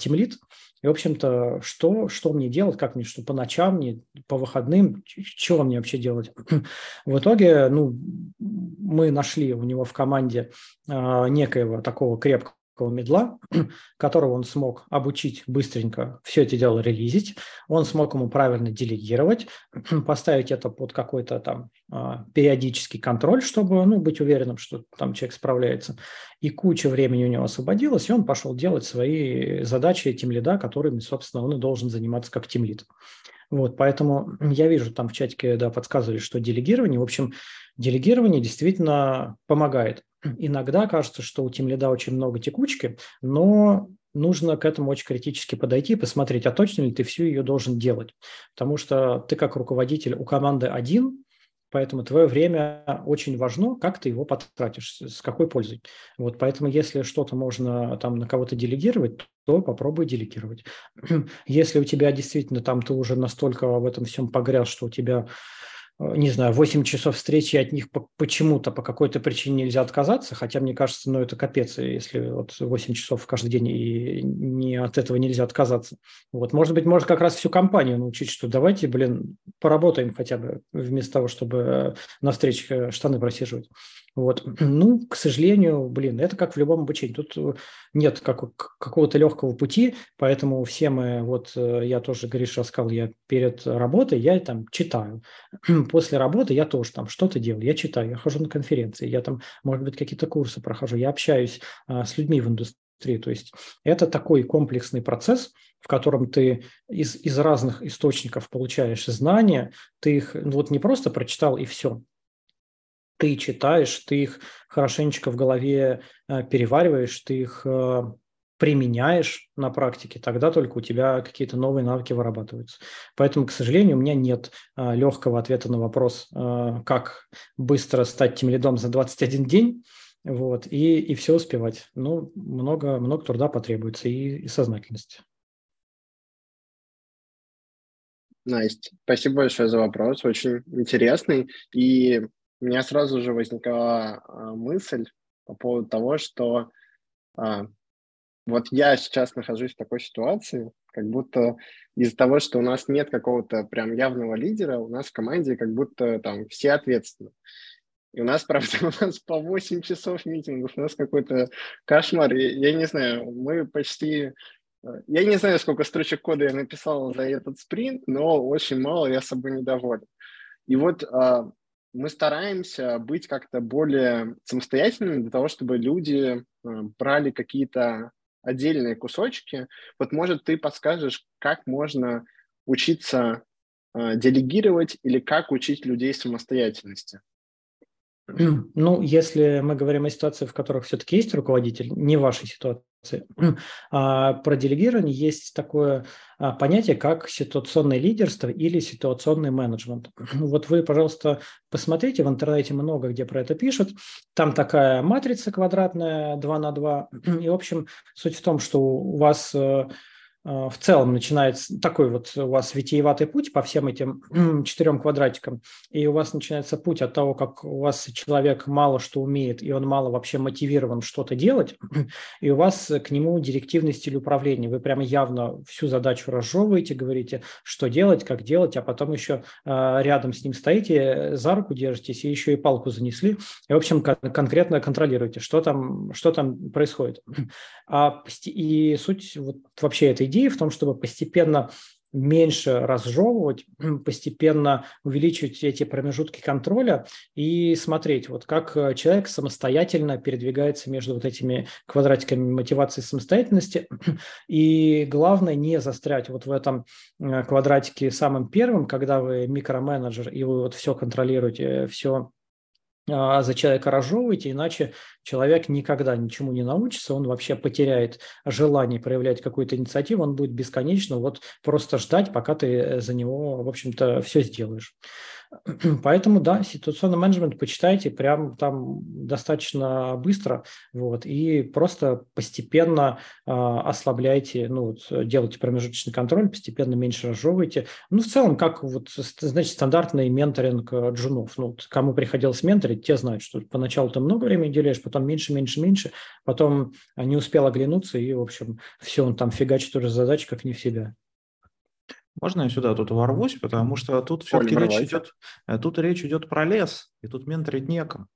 И, в общем-то, что, что мне делать, как мне, что по ночам, не, по выходным, чего мне вообще делать? В итоге, ну, мы нашли у него в команде э, некоего такого крепкого медла, которого он смог обучить быстренько все это дело релизить, он смог ему правильно делегировать, поставить это под какой-то там а, периодический контроль, чтобы ну, быть уверенным, что там человек справляется. И куча времени у него освободилось, и он пошел делать свои задачи тем лида, которыми, собственно, он и должен заниматься как тем лид. Вот, поэтому я вижу там в чатике, да, подсказывали, что делегирование, в общем, делегирование действительно помогает. Иногда кажется, что у Lead очень много текучки, но нужно к этому очень критически подойти, посмотреть, а точно ли ты всю ее должен делать. Потому что ты как руководитель у команды один, поэтому твое время очень важно, как ты его потратишь, с какой пользой. Вот поэтому если что-то можно там на кого-то делегировать, то попробуй делегировать. Если у тебя действительно там ты уже настолько в этом всем погряз, что у тебя не знаю, 8 часов встречи, от них почему-то по какой-то причине нельзя отказаться, хотя мне кажется, ну это капец, если вот 8 часов каждый день и не от этого нельзя отказаться. Вот, может быть, может как раз всю компанию научить, что давайте, блин, поработаем хотя бы вместо того, чтобы на встречах штаны просиживать. Вот. Ну, к сожалению, блин, это как в любом обучении. Тут э, нет как, какого-то легкого пути, поэтому все мы, вот э, я тоже, Гриша рассказал, я перед работой, я там читаю. После работы я тоже там что-то делаю, я читаю, я хожу на конференции, я там, может быть, какие-то курсы прохожу, я общаюсь а, с людьми в индустрии. То есть это такой комплексный процесс, в котором ты из, из разных источников получаешь знания, ты их ну, вот не просто прочитал и все, ты читаешь, ты их хорошенечко в голове э, перевариваешь, ты их э, применяешь на практике, тогда только у тебя какие-то новые навыки вырабатываются. Поэтому, к сожалению, у меня нет э, легкого ответа на вопрос, как быстро стать тем лидом за 21 день, вот, и, и все успевать. Ну, много, много труда потребуется и, и сознательности. Настя, спасибо большое за вопрос, очень интересный. И у меня сразу же возникла а, мысль по поводу того, что а, вот я сейчас нахожусь в такой ситуации, как будто из-за того, что у нас нет какого-то прям явного лидера, у нас в команде как будто там все ответственны. И у нас, правда, у нас по 8 часов митингов, у нас какой-то кошмар. Я, я не знаю, мы почти... Э, я не знаю, сколько строчек кода я написал за этот спринт, но очень мало, я собой недоволен. И вот а, мы стараемся быть как-то более самостоятельными для того, чтобы люди э, брали какие-то отдельные кусочки. Вот, может, ты подскажешь, как можно учиться э, делегировать или как учить людей самостоятельности? Ну, если мы говорим о ситуации, в которых все-таки есть руководитель, не вашей ситуации, про делегирование есть такое а, понятие, как ситуационное лидерство или ситуационный менеджмент. Вот вы, пожалуйста, посмотрите, в интернете много где про это пишут. Там такая матрица квадратная 2 на 2. И, в общем, суть в том, что у вас э, а, в целом начинается такой вот у вас витиеватый путь по всем этим четырем квадратикам, и у вас начинается путь от того, как у вас человек мало что умеет, и он мало вообще мотивирован что-то делать, и у вас к нему директивный стиль управления. Вы прямо явно всю задачу разжевываете, говорите, что делать, как делать, а потом еще рядом с ним стоите, за руку держитесь, и еще и палку занесли, и, в общем, конкретно контролируете, что там, что там происходит. А, и суть вот вообще этой идеи в том, чтобы постепенно меньше разжевывать, постепенно увеличивать эти промежутки контроля и смотреть, вот как э, человек самостоятельно передвигается между вот этими квадратиками мотивации самостоятельности. И главное не застрять вот в этом э, квадратике самым первым, когда вы микроменеджер и вы вот все контролируете, все а, за человека разжевываете, иначе человек никогда ничему не научится, он вообще потеряет желание проявлять какую-то инициативу, он будет бесконечно вот просто ждать, пока ты э, за него, в общем-то, все сделаешь. Поэтому, да, ситуационный менеджмент почитайте прям там достаточно быстро, вот, и просто постепенно э, ослабляйте, ну, вот, делайте промежуточный контроль, постепенно меньше разжевывайте. Ну, в целом, как вот, значит, стандартный менторинг э, джунов. Ну, вот, кому приходилось менторить, те знают, что поначалу ты много времени уделяешь, потом меньше, меньше, меньше, потом не успел оглянуться, и, в общем, все, он там фигачит уже задачи, как не в себя. Можно я сюда тут ворвусь, потому что тут все-таки речь идет, э, тут речь идет про лес, и тут менторить некому.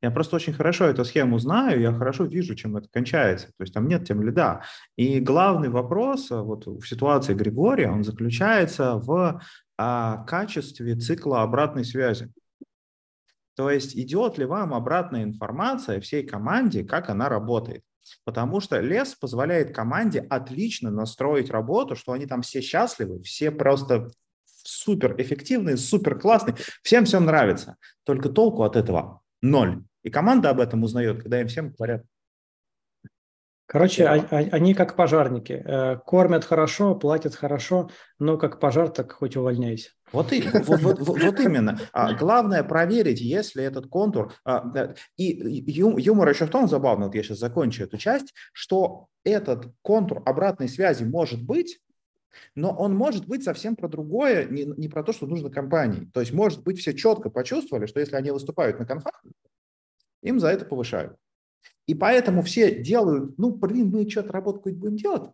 Я просто очень хорошо эту схему знаю, я хорошо вижу, чем это кончается. То есть там нет тем льда. И главный вопрос э, вот в ситуации Григория, он заключается в а, качестве цикла обратной связи. То есть идет ли вам обратная информация всей команде, как она работает. Потому что лес позволяет команде отлично настроить работу, что они там все счастливы, все просто супер эффективные, супер классные, всем все нравится. Только толку от этого ноль. И команда об этом узнает, когда им всем говорят. Короче, они как пожарники. Э, кормят хорошо, платят хорошо, но как пожар, так хоть увольняйся. Вот, и, вот, вот, вот именно. А, главное проверить, если этот контур... А, и юмор еще в том забавно, вот я сейчас закончу эту часть, что этот контур обратной связи может быть, но он может быть совсем про другое, не, не про то, что нужно компании. То есть, может быть, все четко почувствовали, что если они выступают на конфах, им за это повышают. И поэтому все делают, ну, блин, мы что-то работу какую-то будем делать,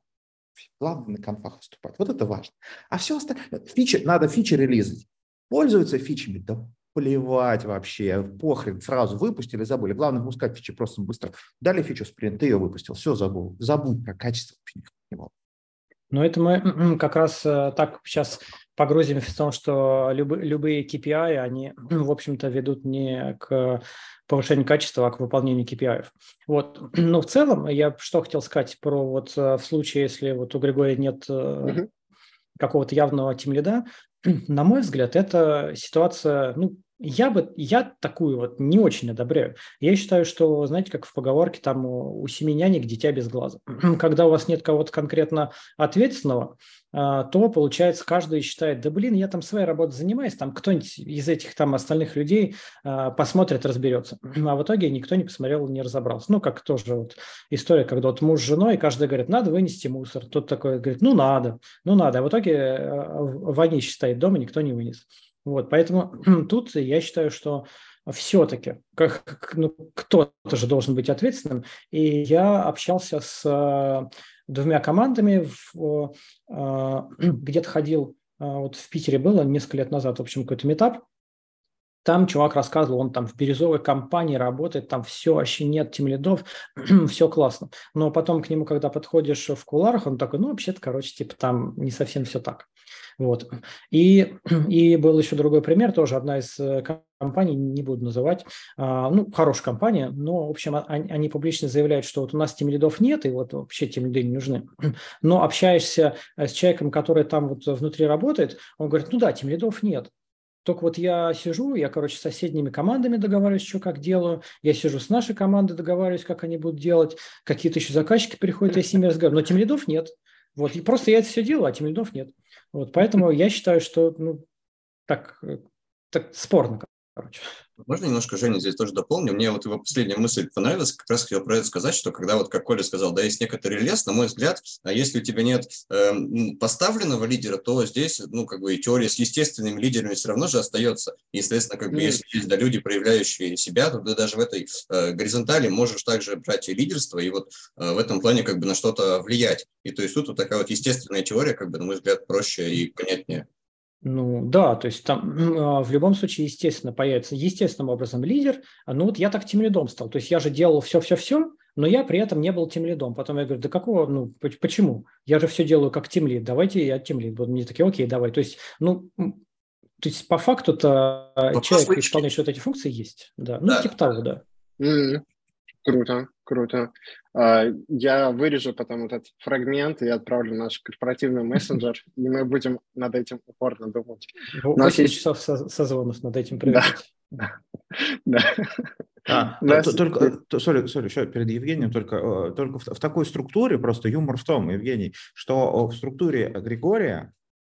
главное на конфах выступать. Вот это важно. А все остальное, фичи, надо фичи релизить. Пользуются фичами, да плевать вообще, похрен, сразу выпустили, забыли. Главное выпускать фичи просто быстро. Дали фичу спринт, ты ее выпустил, все забыл. Забудь про качество вообще Ну, это мы как раз э, так сейчас погрузимся в том, что любые, любые KPI, они, в общем-то, ведут не к повышению качества, а к выполнению KPI. Вот. Но в целом я что хотел сказать про вот э, в случае, если вот у Григория нет uh какого-то явного тимлида, на мой взгляд, это ситуация, ну, я бы, я такую вот не очень одобряю. Я считаю, что, знаете, как в поговорке, там у семи нянек дитя без глаза. Когда у вас нет кого-то конкретно ответственного, а, то, получается, каждый считает, да блин, я там своей работой занимаюсь, там кто-нибудь из этих там остальных людей а, посмотрит, разберется. А в итоге никто не посмотрел, не разобрался. Ну, как тоже вот история, когда вот муж с женой, каждый говорит, надо вынести мусор. Тот такой говорит, ну, надо, ну, надо. А в итоге э, вонище стоит дома, никто не вынес. Вот, поэтому тут я считаю, что все-таки как, ну, кто-то же должен быть ответственным. И я общался с э, двумя командами, в, э, где-то ходил, э, вот в Питере было несколько лет назад, в общем, какой-то метап, там чувак рассказывал, он там в бирюзовой компании работает, там все, вообще нет тем лидов, все классно. Но потом к нему, когда подходишь в куларах, он такой, ну, вообще-то, короче, типа там не совсем все так. Вот. И, и был еще другой пример, тоже одна из э, компаний, не буду называть, а, ну, хорошая компания, но, в общем, они, они публично заявляют, что вот у нас тем лидов нет, и вот вообще тем лиды не нужны. Но общаешься э, с человеком, который там вот внутри работает, он говорит, ну да, тем лидов нет. Только вот я сижу, я, короче, с соседними командами договариваюсь, что как делаю, я сижу с нашей командой, договариваюсь, как они будут делать, какие-то еще заказчики приходят, я с ними разговариваю, но тем лидов нет. Вот, и просто я это все делаю, а тем лидов нет. Вот, поэтому я считаю, что, ну, так, э, так спорно, короче. Можно немножко, Женя, здесь тоже дополню? Мне вот его последняя мысль понравилась, как раз хотел про это сказать, что когда вот, как Коля сказал, да, есть некоторый лес, на мой взгляд, а если у тебя нет э, поставленного лидера, то здесь, ну, как бы теория с естественными лидерами все равно же остается. И, естественно, как бы, если есть, да, люди, проявляющие себя, то ты даже в этой э, горизонтали можешь также брать и лидерство, и вот э, в этом плане как бы на что-то влиять. И то есть тут вот такая вот естественная теория, как бы, на мой взгляд, проще и понятнее. Ну да, то есть там а, в любом случае, естественно, появится естественным образом лидер. А, ну вот я так тем лидом стал. То есть я же делал все-все-все, но я при этом не был тем лидом. Потом я говорю, да какого, ну почему? Я же все делаю как тем лид, давайте я тем лид буду. Мне такие, окей, давай. То есть, ну, то есть по факту-то человек, исполняющий вот эти функции, есть. Да, ну да. типа того, да. Mm-hmm. Круто, круто. А, я вырежу потом этот фрагмент и отправлю в наш корпоративный мессенджер, и мы будем над этим упорно думать. 8 есть... часов созвонов над этим проверять. Да. Да. А, да, только, сори, сори, еще перед Евгением, только, э, только в, в такой структуре, просто юмор в том, Евгений, что в структуре Григория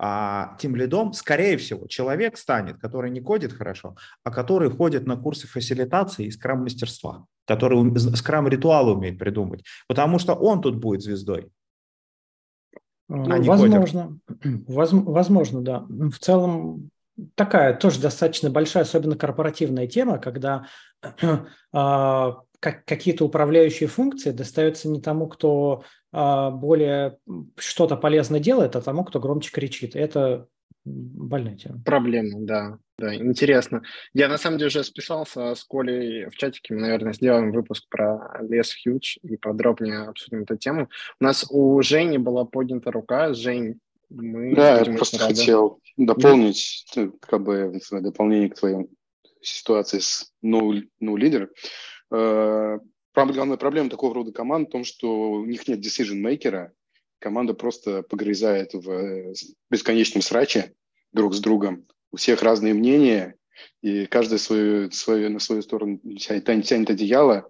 а тем лидом, скорее всего, человек станет, который не кодит хорошо, а который ходит на курсы фасилитации и скрам-мастерства, который скрам-ритуалы умеет придумать, потому что он тут будет звездой. А возможно, возможно, да. В целом такая тоже достаточно большая, особенно корпоративная тема, когда а, как, какие-то управляющие функции достаются не тому, кто более что-то полезно делает, а тому, кто громче кричит. Это больная тема. Проблема, да. Да, интересно. Я на самом деле уже списался с Колей в чатике. Мы, наверное, сделаем выпуск про лес Хьюдж и подробнее обсудим эту тему. У нас у Жени была поднята рука. Жень, мы... Да, я просто рады. хотел дополнить, да. как бы, дополнение к твоей ситуации с no, no leader. Главная проблема такого рода команд в том, что у них нет decision-мейкера, команда просто погрязает в э, бесконечном сраче друг с другом. У всех разные мнения, и каждый свою, свою, на свою сторону тянет, тянет одеяло,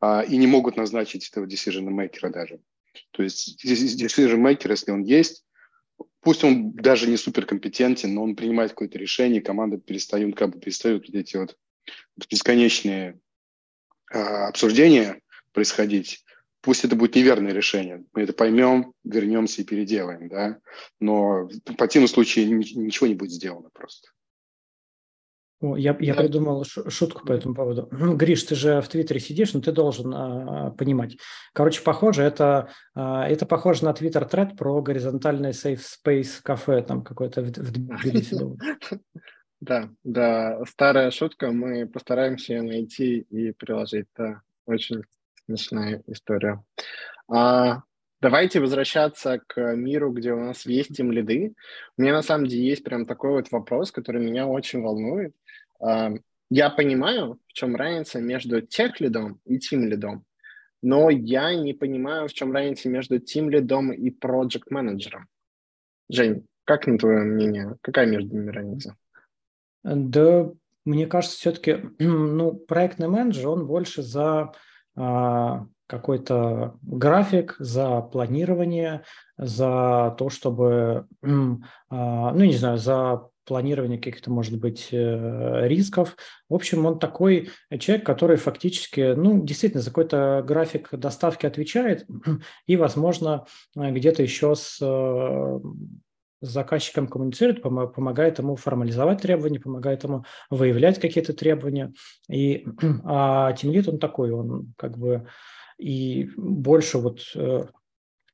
а, и не могут назначить этого decision-мейкера даже. То есть decision-мейкер, если он есть, пусть он даже не суперкомпетентен, но он принимает какое-то решение, команда перестает, как бы перестают эти вот бесконечные а, обсуждения происходить, пусть это будет неверное решение, мы это поймем, вернемся и переделаем, да, но в противном случае ничего не будет сделано просто. О, я, я да. придумал шутку по этому поводу. Ну, Гриш, ты же в Твиттере сидишь, но ты должен а, понимать. Короче, похоже, это, а, это похоже на Твиттер тред про горизонтальный safe space кафе там какой-то в, в Тбилиси. Да, да, старая шутка, мы постараемся ее найти и приложить. Да, очень смешная история. А, давайте возвращаться к миру, где у нас есть тем лиды. У меня на самом деле есть прям такой вот вопрос, который меня очень волнует. А, я понимаю, в чем разница между тех лидом и тим лидом, но я не понимаю, в чем разница между тим лидом и проект менеджером. Жень, как на твое мнение, какая между ними разница? Да, мне кажется, все-таки ну, проектный менеджер, он больше за а, какой-то график, за планирование, за то, чтобы, а, ну, не знаю, за планирование каких-то, может быть, э, рисков. В общем, он такой человек, который фактически, ну, действительно, за какой-то график доставки отвечает и, возможно, где-то еще с э, с заказчиком коммуницирует, помогает ему формализовать требования, помогает ему выявлять какие-то требования. И а Тимлит, он такой, он как бы и больше вот э,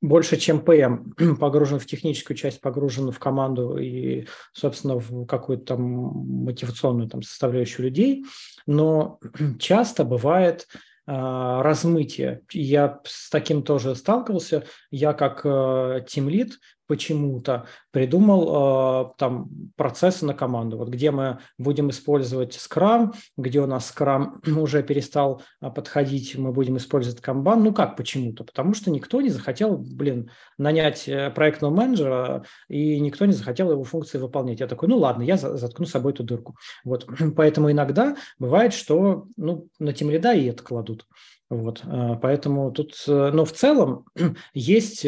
больше, чем ПМ, погружен в техническую часть, погружен в команду и, собственно, в какую-то там мотивационную там составляющую людей. Но часто бывает а, размытие. Я с таким тоже сталкивался. Я как э, тимлит почему-то придумал э, там процессы на команду, вот где мы будем использовать Scrum, где у нас Scrum уже перестал э, подходить, мы будем использовать Kanban. Ну как почему-то? Потому что никто не захотел, блин, нанять э, проектного менеджера, и никто не захотел его функции выполнять. Я такой, ну ладно, я заткну с собой эту дырку. Вот. Поэтому иногда бывает, что ну, на тем лида и это кладут. Вот, э, поэтому тут, но в целом есть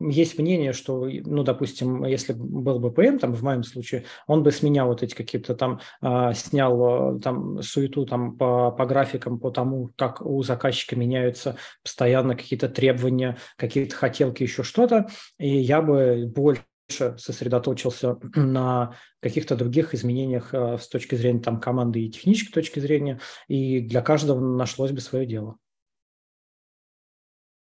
есть мнение, что, ну, допустим, если был бы ПМ, там, в моем случае, он бы сменял вот эти какие-то там, э, снял там суету там по, по графикам, по тому, как у заказчика меняются постоянно какие-то требования, какие-то хотелки, еще что-то, и я бы больше сосредоточился на каких-то других изменениях э, с точки зрения там команды и технической точки зрения, и для каждого нашлось бы свое дело.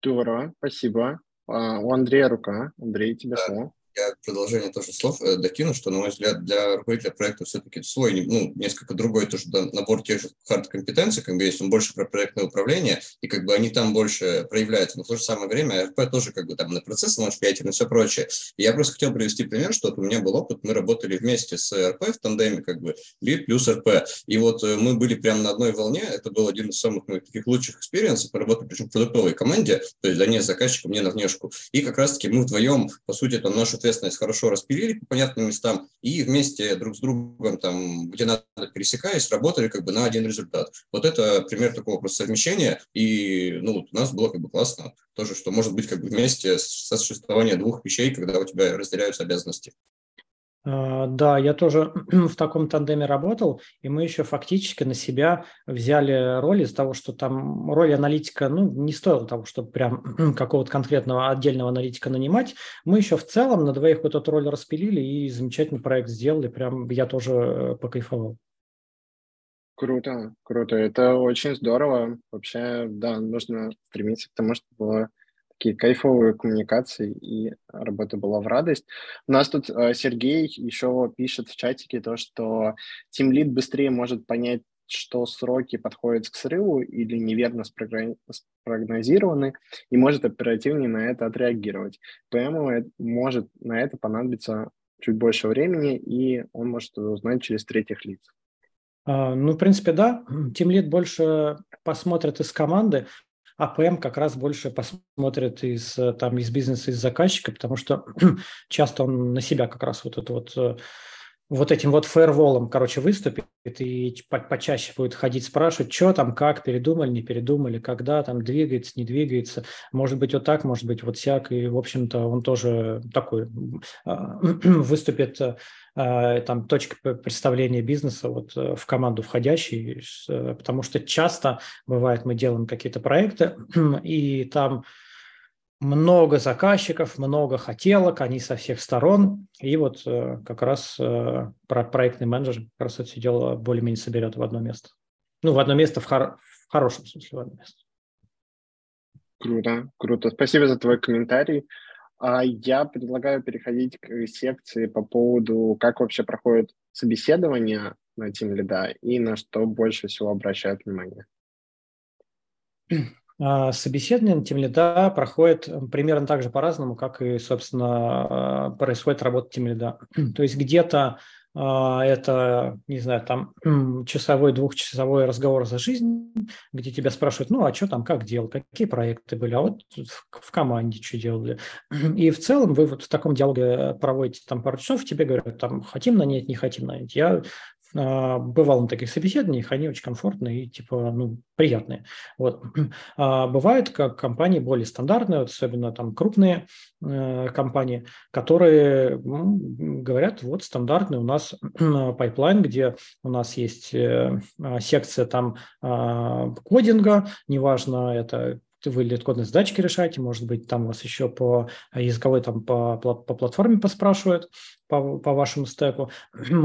Здорово, спасибо. А, у Андрея рука. Андрей, тебе да. слово я продолжение тоже слов э, докину, что, на мой взгляд, для руководителя проекта все-таки свой, ну, несколько другой тоже набор тех же хард-компетенций, как бы есть он больше про проектное управление, и как бы они там больше проявляются. Но в то же самое время РП тоже как бы там на процессы лаунчпейте, на все прочее. И я просто хотел привести пример, что вот у меня был опыт, мы работали вместе с РП в тандеме, как бы лид плюс РП. И вот э, мы были прямо на одной волне, это был один из самых моих таких лучших экспириенсов, мы работали причем в продуктовой команде, то есть для не заказчика, не на внешку. И как раз-таки мы вдвоем, по сути, там нашу ответственность хорошо распилили по понятным местам и вместе друг с другом, там, где надо пересекаясь, работали как бы на один результат. Вот это пример такого просто совмещения, и ну, у нас было как бы классно тоже, что может быть как бы вместе сосуществование двух вещей, когда у тебя разделяются обязанности. А, да, я тоже в таком тандеме работал, и мы еще фактически на себя взяли роль из того, что там роль аналитика, ну, не стоило того, чтобы прям какого-то конкретного отдельного аналитика нанимать. Мы еще в целом на двоих вот эту роль распилили и замечательный проект сделали. Прям я тоже э, покайфовал. Круто, круто. Это очень здорово. Вообще, да, нужно стремиться к тому, чтобы такие кайфовые коммуникации, и работа была в радость. У нас тут э, Сергей еще пишет в чатике то, что Team Lead быстрее может понять, что сроки подходят к срыву или неверно спрогнозированы, и может оперативнее на это отреагировать. ПМу может на это понадобиться чуть больше времени, и он может узнать через третьих лиц. А, ну, в принципе, да. Тимлит больше посмотрит из команды, а ПМ как раз больше посмотрит из, э, там, из бизнеса, из заказчика, потому что часто он на себя как раз вот это вот э, вот этим вот фаерволом, короче, выступит и по почаще будет ходить спрашивать, что там, как, передумали, не передумали, когда там двигается, не двигается. Может быть, вот так, может быть, вот всяк. И, в общем-то, он тоже такой а, выступит а, там точкой представления бизнеса вот э, в команду входящий, потому что часто бывает, мы делаем какие-то проекты, и там много заказчиков, много хотелок, они со всех сторон. И вот э, как раз э, проектный менеджер как раз это все дело более-менее соберет в одно место. Ну, в одно место в, хор- в хорошем смысле, в одно место. Круто, круто. Спасибо за твой комментарий. А я предлагаю переходить к секции по поводу, как вообще проходит собеседование на Team Lead и на что больше всего обращают внимание. А, собеседование на тимлида проходит примерно так же по-разному, как и, собственно, а, происходит работа тимлида. То есть где-то а, это, не знаю, там часовой, двухчасовой разговор за жизнь, где тебя спрашивают, ну, а что там, как делал, какие проекты были, а вот в команде что делали. И в целом вы вот в таком диалоге проводите там пару часов, тебе говорят, там, хотим нанять, не хотим нанять. Я бывал на таких собеседованиях, они очень комфортные и типа, ну, приятные. Вот. А бывают как компании более стандартные, особенно там крупные э, компании, которые ну, говорят, вот стандартный у нас pipeline, где у нас есть э, а, секция там кодинга, неважно, это вы LeetCode ные задачки решаете, может быть, там вас еще по языковой, там по, по платформе поспрашивают, по, по вашему стеку,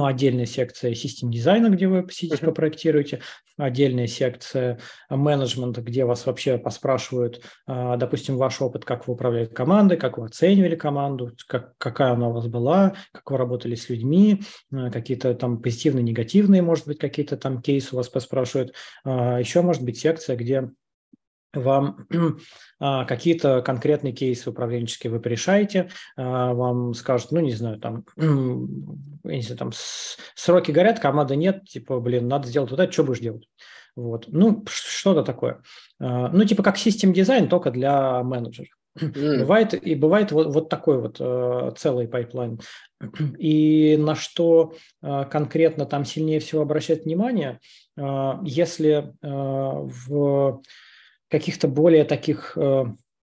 отдельная секция system design а, где вы посидите, uh-huh. попроектируете, отдельная секция менеджмента, где вас вообще поспрашивают, а, допустим, ваш опыт, как вы управляете командой, как вы оценивали команду, как, какая она у вас была, как вы работали с людьми, а, какие-то там позитивные, негативные, может быть, какие-то там кейсы у вас поспрашивают. Еще может быть секция, где вам а, какие-то конкретные кейсы управленческие вы порешаете, а, вам скажут, ну, не знаю, там, если там сроки горят, команды нет, типа, блин, надо сделать вот это, что будешь делать? Вот, ну, что-то такое. А, ну, типа как system design, только для менеджеров. М-м. Бывает и бывает вот, вот такой вот э, целый pipeline. И на что э, конкретно там сильнее всего обращать внимание, э, если э, в каких-то более таких э,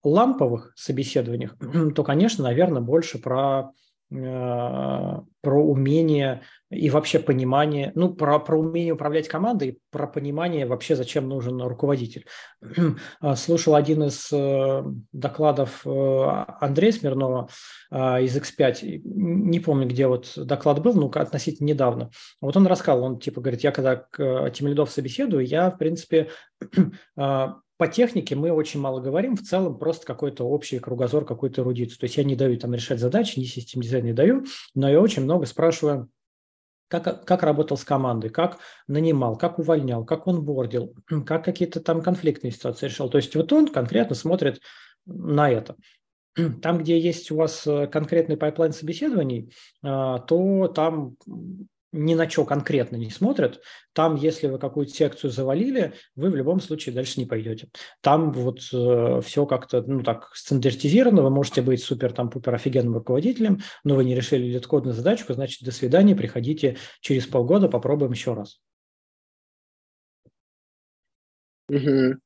ламповых собеседованиях, то, конечно, наверное, больше про э, про умение и вообще понимание, ну, про, про умение управлять командой, про понимание вообще, зачем нужен руководитель. А, слушал один из э, докладов Андрея Смирнова из X5, не помню, где вот доклад был, ну, относительно недавно. Вот он рассказал, он типа говорит, я когда тимлидов собеседую, я, в принципе, а, по технике мы очень мало говорим, в целом просто какой-то общий кругозор, какой-то эрудицию. То есть я не даю там решать задачи, ни систем дизайн не даю, но я очень много спрашиваю, как, как работал с командой, как нанимал, как увольнял, как он бордил, как какие-то там конфликтные ситуации решал. То есть вот он конкретно смотрит на это. Там, где есть у вас э, конкретный pipeline собеседований, а, то там ни на что конкретно не смотрят. Там, если вы какую-то секцию завалили, вы в любом случае дальше не пойдете. Там вот э, все как-то, ну так, стандартизировано. Вы можете быть супер там пупер офигенным руководителем, но вы не решили LeetCode ную задачку, значит, до свидания, приходите через полгода, попробуем еще раз. Угу.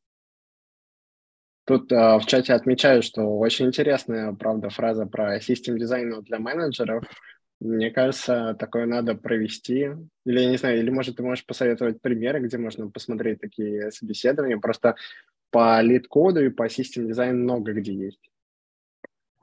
Тут а, в чате отмечаю, что очень интересная, правда, фраза про систем дизайн для менеджеров. Мне кажется, такое надо провести. Или, я не знаю, или, может, ты можешь посоветовать примеры, где можно посмотреть такие собеседования. Просто по лид-коду и по систем дизайн много где есть.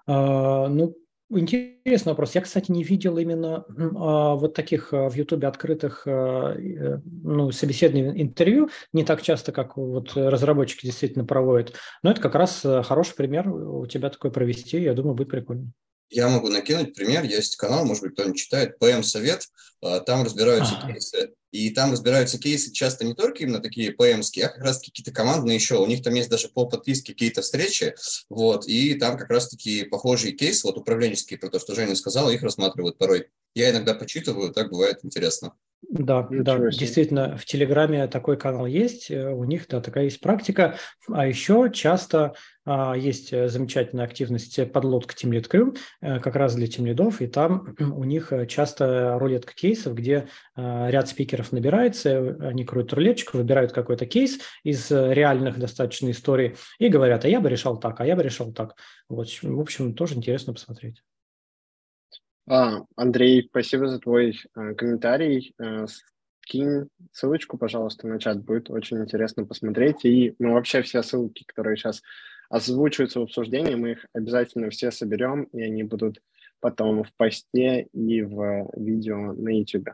А, ну, интересный вопрос. Я, кстати, не видел именно а, вот таких а, в Ютубе открытых а, э, ну, собеседований интервью. Не так часто, как вот разработчики действительно проводят. Но это как раз э, хороший пример у тебя такой провести. Я думаю, будет прикольно. Я могу накинуть пример. Есть канал, может быть, кто-нибудь читает, ПМ Совет. А, там разбираются ага. кейсы. И там разбираются кейсы часто не только именно такие ПМские, а как раз какие-то командные еще. У них там есть даже по подписке какие-то встречи. Вот, и там как раз таки похожие кейсы, вот управленческие, про то, что Женя сказала, их рассматривают порой. Я иногда почитываю, так бывает интересно. Да, Ничего да, себе. действительно, в Телеграме такой канал есть, э, у них, да, такая есть практика. А еще часто а, есть э, замечательная активность подлодка Team Lead Crew, э, как раз для Team лидов, и там у них часто рулетка кейсов, где а, ряд спикеров набирается, они крутят рулеточку, выбирают какой-то кейс из реальных достаточно историй и говорят, а я бы решал так, а я бы решал так. Вот, в общем, тоже интересно посмотреть. А, Андрей, спасибо за твой э, комментарий. Э, скинь ссылочку, пожалуйста, на чат. Будет очень интересно посмотреть. И ну, вообще все ссылки, которые сейчас озвучиваются в обсуждении, мы их обязательно все соберем, и они будут потом в посте и в видео на YouTube.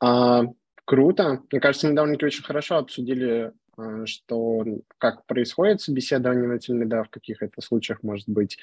А, круто. Мне кажется, мы довольно-таки очень хорошо обсудили, а, что как происходит собеседование на Тильмеда, в каких это случаях может быть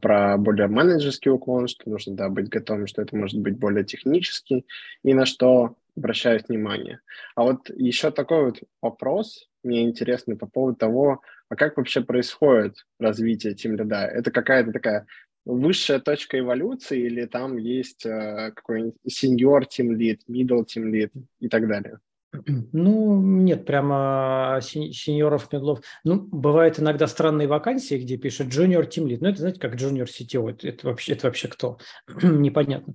про более менеджерский уклон, что нужно да, быть готовым, что это может быть более технический, и на что обращают внимание. А вот еще такой вот вопрос мне интересный по поводу того, а как вообще происходит развитие Team Lead? Это какая-то такая высшая точка эволюции или там есть э, какой-нибудь senior Team Lead, middle Team Lead и так далее? Ну, нет, прямо сеньоров, медлов. Ну, бывают иногда странные вакансии, где пишут junior team lead. Ну, это, знаете, как junior CTO. Это, это, вообще, это вообще кто? Непонятно.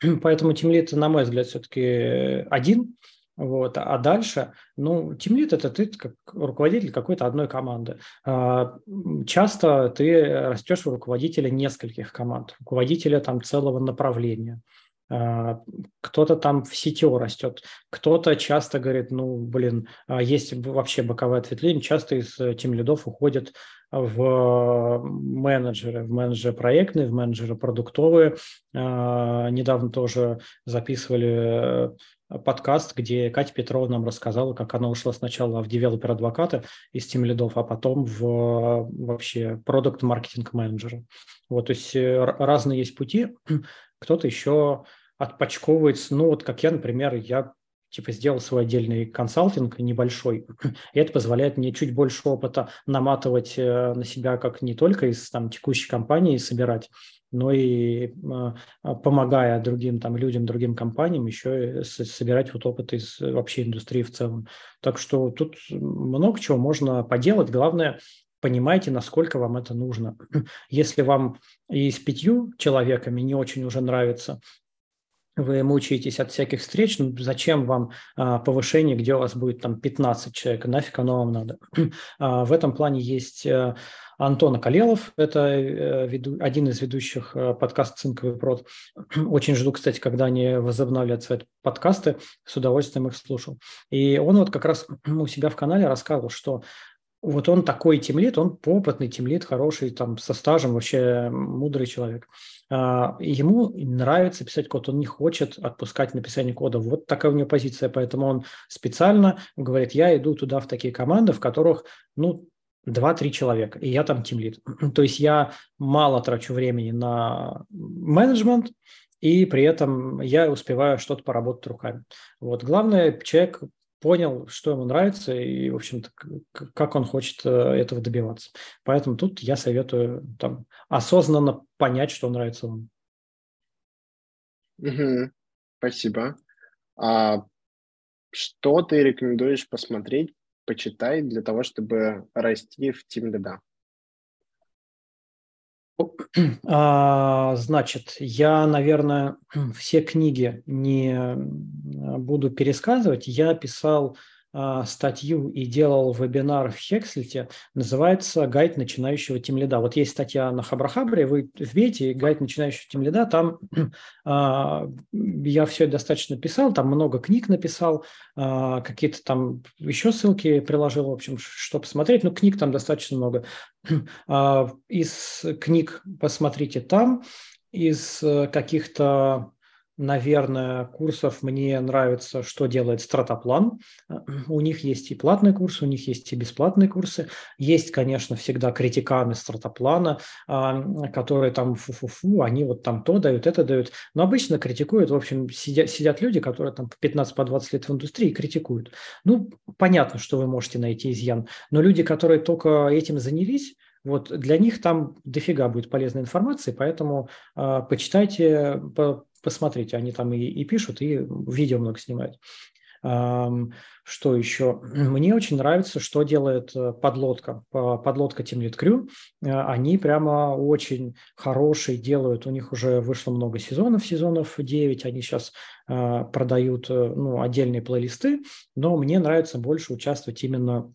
Поэтому team lead, на мой взгляд, все-таки один. Вот. А дальше, ну, тимлит – это ты как руководитель какой-то одной команды. А, часто ты растешь в руководителя нескольких команд, руководителя там целого направления. А, кто-то там в сетево растет, кто-то часто говорит, ну, блин, а есть вообще боковое ответвление, часто из тем лидов уходят в менеджеры, в менеджеры проектные, в менеджеры продуктовые. А, недавно тоже записывали э, подкаст, где Катя Петрова нам рассказала, как она ушла сначала в developer advocate а из team lead ов, а потом в вообще product marketing manager а. Вот, то есть э, разные есть пути кто-то еще отпочковывается, ну вот как я, например, я типа сделал свой отдельный консалтинг небольшой, и это позволяет мне чуть больше опыта наматывать э, на себя как не только из там текущей компании собирать, но и э, помогая другим там людям, другим компаниям еще собирать вот опыт из вообще индустрии в целом. Так что тут много чего можно поделать. Главное понимайте, насколько вам это нужно. Если вам и с пятью человеками не очень уже нравится, вы мучаетесь от всяких встреч, ну зачем вам а, повышение, где у вас будет там 15 человек, нафиг оно вам надо. а, в этом плане есть а, Антон Акалелов, это а, веду, один из ведущих а, подкаста «Цинковый прод». Очень жду, кстати, когда они возобновят свои подкасты, с удовольствием их слушал. И он вот как раз у себя в канале рассказывал, что вот он такой тимлит, он опытный тимлит, хороший, там, со стажем, вообще мудрый человек. А, ему нравится писать код, он не хочет отпускать написание кода. Вот такая у него позиция, поэтому он специально говорит, я иду туда в такие команды, в которых, ну, 2-3 человека, и я там тимлит. То есть я мало трачу времени на менеджмент, и при этом я успеваю что-то поработать руками. Вот. Главное, человек понял, что ему нравится и, в общем-то, как он хочет э, этого добиваться. Поэтому тут я советую там, осознанно понять, что нравится вам. Угу. Спасибо. А что ты рекомендуешь посмотреть, почитать для того, чтобы расти в Team Lead? А, значит, я, наверное, все книги не буду пересказывать. Я писал статью и делал вебинар в Хекслите, называется «Гайд начинающего тимлида». Вот есть статья на Хабрахабре, вы вбейте «Гайд начинающего тимлида», там а, я все достаточно писал, там много книг написал, а, какие-то там еще ссылки приложил, в общем, что посмотреть, но книг там достаточно много. А, из книг посмотрите там, из э, каких-то наверное, курсов мне нравится, что делает Стратоплан. У них есть и платные курсы, у них есть и бесплатные курсы. Есть, конечно, всегда критиканы Стратоплана, а, которые там фу-фу-фу, они вот там то дают, это дают. Но обычно критикуют, в общем, сидят, сидят люди, которые там по 15-20 по лет в индустрии критикуют. Ну, понятно, что вы можете найти изъян, но люди, которые только этим занялись, вот для них там дофига будет полезной информации, поэтому э, почитайте, по, посмотрите, они там и, и пишут, и видео много снимают. Что еще? Мне очень нравится, что делает э, подлодка. Подлодка Lead Crew. Э, они прямо очень хорошие делают. У них уже вышло много сезонов, сезонов 9. Они сейчас э, продают ну, отдельные плейлисты. Но мне нравится больше участвовать именно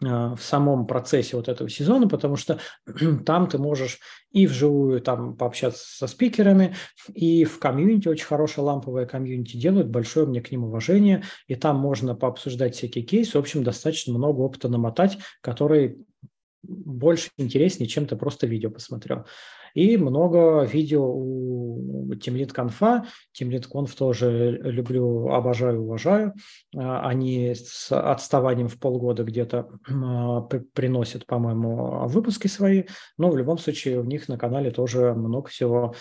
в самом процессе вот этого сезона, потому что там ты можешь и вживую там пообщаться со спикерами, и в комьюнити, очень хорошее ламповое комьюнити делают, большое мне к ним уважение, и там можно пообсуждать всякие кейсы, в общем, достаточно много опыта намотать, который больше интереснее, чем ты просто видео посмотрел. И много видео у Teamlead Conf. Teamlead Conf тоже люблю, обожаю, уважаю. А, они с отставанием в полгода где-то а, приносят, по-моему, выпуски свои. Но в любом случае у них на канале тоже много всего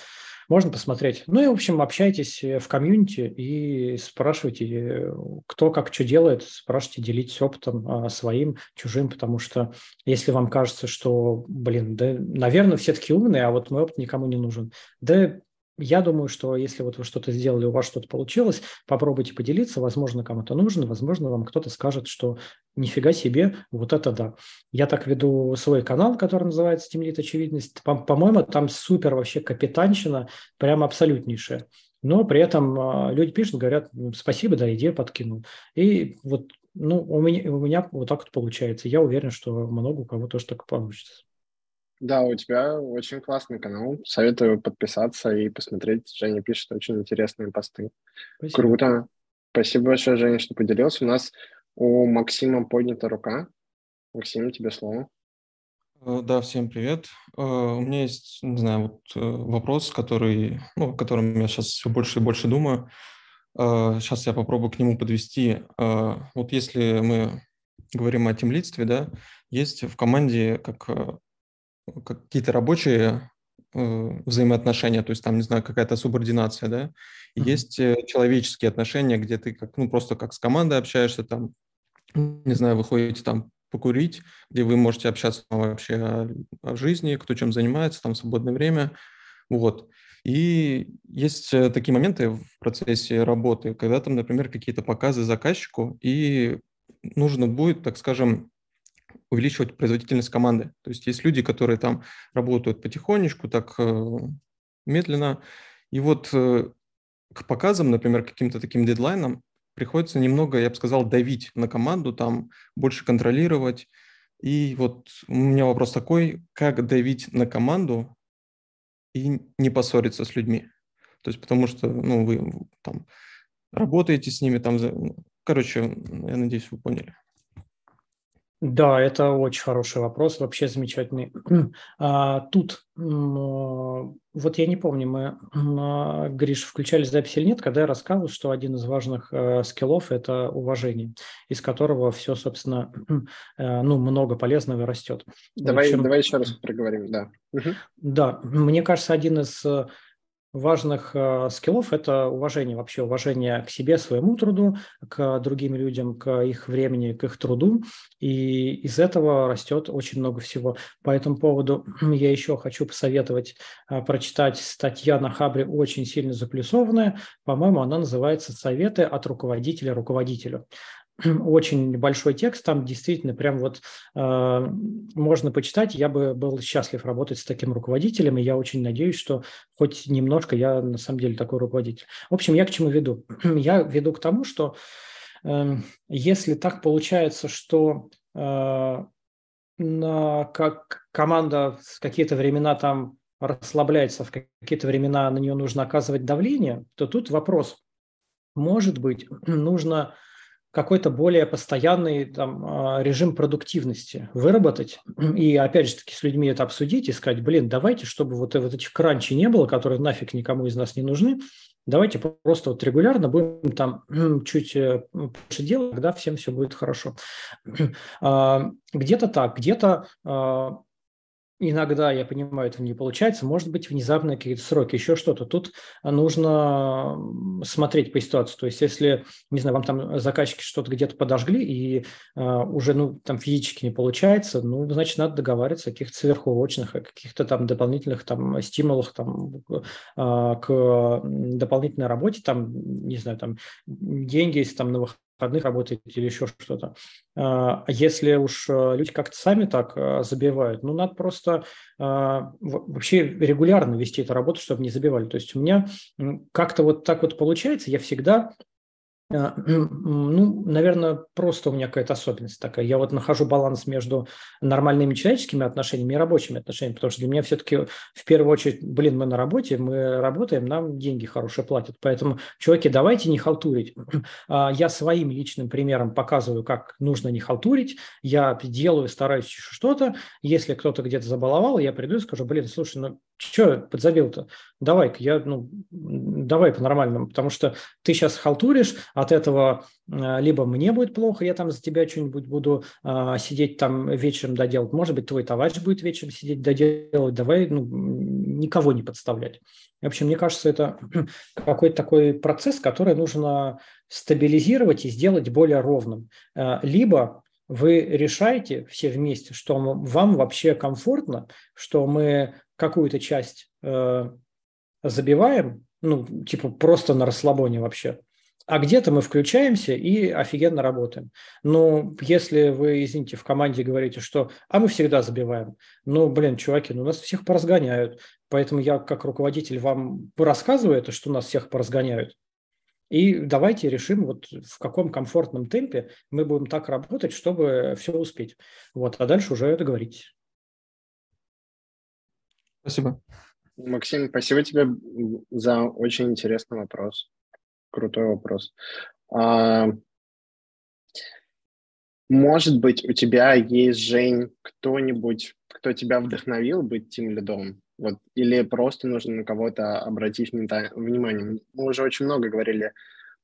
можно посмотреть. Ну и, в общем, общайтесь э, в комьюнити и спрашивайте, э, кто как что делает, спрашивайте, делитесь опытом а, своим, чужим, потому что если вам кажется, что, блин, да, наверное, все такие умные, а вот мой опыт никому не нужен, да я думаю, что если вот вы что-то сделали, у вас что-то получилось, попробуйте поделиться, возможно, кому-то нужно, возможно, вам кто-то скажет, что нифига себе, вот это да. Я так веду свой канал, который называется «Темлит очевидность». По- моему там супер вообще капитанщина, прям абсолютнейшая. Но при этом а, люди пишут, говорят, спасибо, да, идею подкинул. И вот ну, у меня, у меня вот так вот получается. Я уверен, что много у кого тоже так получится. Да, у тебя очень классный канал. Советую подписаться и посмотреть. Женя пишет очень интересные посты. Спасибо. Круто. Спасибо большое, Женя, что поделился. У нас у Максима поднята рука. Максим, тебе слово. Э, да, всем привет. Э, у меня есть, не знаю, вот э, вопрос, который, ну, о котором я сейчас все больше и больше думаю. Сейчас я попробую к нему подвести. Вот если мы говорим о темлидстве, да, есть в команде как какие-то рабочие э, взаимоотношения, то есть там, не знаю, какая-то субординация, да, и mm-hmm. есть э, человеческие отношения, где ты как, ну, просто как с командой общаешься, там, не знаю, вы ходите там покурить, где вы можете общаться вообще о, о жизни, кто чем занимается, там, в свободное время, вот. И есть э, такие моменты в процессе работы, когда там, например, какие-то показы заказчику, и нужно будет, так скажем, увеличивать производительность команды. То есть есть люди, которые там работают потихонечку, так э, медленно. И вот э, к показам, например, каким-то таким дедлайнам приходится немного, я бы сказал, давить на команду, там больше контролировать. И вот у меня вопрос такой, как давить на команду и не поссориться с людьми? То есть потому что, ну, вы там работаете с ними, там, ну, короче, я надеюсь, вы поняли. Да, это очень хороший вопрос, вообще замечательный. А, тут, вот я не помню, мы, а, Гриш, включали запись или нет, когда я рассказывал, что один из важных э, скиллов – это уважение, из которого все, собственно, э, ну, много полезного растет. Давай, общем, давай еще раз проговорим, да. Да, мне кажется, один из важных э, скиллов – это уважение, вообще уважение к себе, своему труду, к другим людям, к их времени, к их труду. И из этого растет очень много всего. По этому поводу я еще хочу посоветовать э, прочитать статья на Хабре очень сильно заплюсованная. По-моему, она называется «Советы от руководителя руководителю». очень большой текст, там действительно прям вот э, можно почитать. Я бы был счастлив работать с таким руководителем, и я очень надеюсь, что хоть немножко я на самом деле такой руководитель. В общем, я к чему веду? я веду к тому, что э, если так получается, что э, на, как команда в какие-то времена там расслабляется, в какие-то времена на нее нужно оказывать давление, то тут вопрос. Может быть, нужно какой-то более постоянный там, а, режим продуктивности выработать. И опять же таки с людьми это обсудить и сказать, блин, давайте, чтобы вот, вот этих кранчей не было, которые нафиг никому из нас не нужны, давайте просто вот регулярно будем там чуть э, больше делать, тогда всем все будет хорошо. А, где-то так, где-то а, Иногда, я понимаю, это не получается, может быть, внезапные какие-то сроки, еще что-то. Тут нужно смотреть по ситуации. То есть, если, не знаю, вам там заказчики что-то где-то подожгли, и uh, уже, ну, там физически не получается, ну, значит, надо договариваться о каких-то сверхурочных, о каких-то там дополнительных там стимулах там uh, к дополнительной работе, там, не знаю, там деньги, если там на выходных работаете или еще что-то. А если уж э, люди как-то сами так э, забивают, ну, надо просто а, вообще регулярно вести эту работу, чтобы не забивали. То есть у меня как-то вот так вот получается, я всегда ну, наверное, просто у меня какая-то особенность такая. Я вот нахожу баланс между нормальными человеческими отношениями и рабочими отношениями, потому что для меня все-таки в первую очередь, блин, мы на работе, мы работаем, нам деньги хорошие платят. Поэтому, чуваки, давайте не халтурить. А, я своим личным примером показываю, как нужно не халтурить. Я делаю, стараюсь что-то. Если кто-то где-то забаловал, я приду и скажу, блин, слушай, ну что подзабил-то? Давай-ка, я, ну, давай по-нормальному, потому что ты сейчас халтуришь, от этого а, либо мне будет плохо, я там за тебя что-нибудь буду а, сидеть там вечером доделать, может быть, твой товарищ будет вечером сидеть доделать, давай, ну, никого не подставлять. В общем, мне кажется, это какой-то такой процесс, который нужно стабилизировать и сделать более ровным. А, либо вы решаете все вместе, что вам вообще комфортно, что мы какую-то часть э, забиваем, ну, типа просто на расслабоне вообще, а где-то мы включаемся и офигенно работаем. Но если вы, извините, в команде говорите, что «а мы всегда забиваем», ну, блин, чуваки, ну нас всех поразгоняют. Поэтому я как руководитель вам рассказываю это, что нас всех поразгоняют. И давайте решим, вот в каком комфортном темпе мы будем так работать, чтобы все успеть. Вот, а дальше уже договоритесь. Спасибо. Максим, спасибо тебе за очень интересный вопрос. Крутой вопрос. А, может быть, у тебя есть, Жень, кто-нибудь, кто тебя вдохновил быть тем лидом? Вот, или просто нужно на кого-то обратить внимание? Мы уже очень много говорили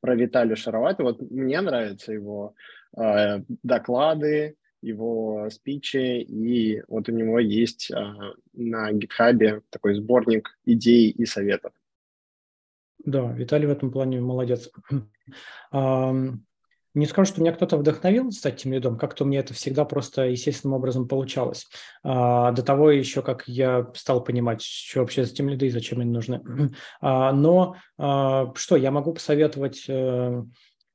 про Виталия Шаровата. Вот мне нравятся его э, доклады, его спичи, и вот у него есть а, на гитхабе такой сборник идей и советов. Да, Виталий в этом плане молодец. Не скажу, что меня кто-то вдохновил стать тем лидом, как-то меня это всегда просто естественным образом получалось. А, до того еще, как я стал понимать, что вообще за тем лиды и зачем они нужны. А, но а, что, я могу посоветовать э,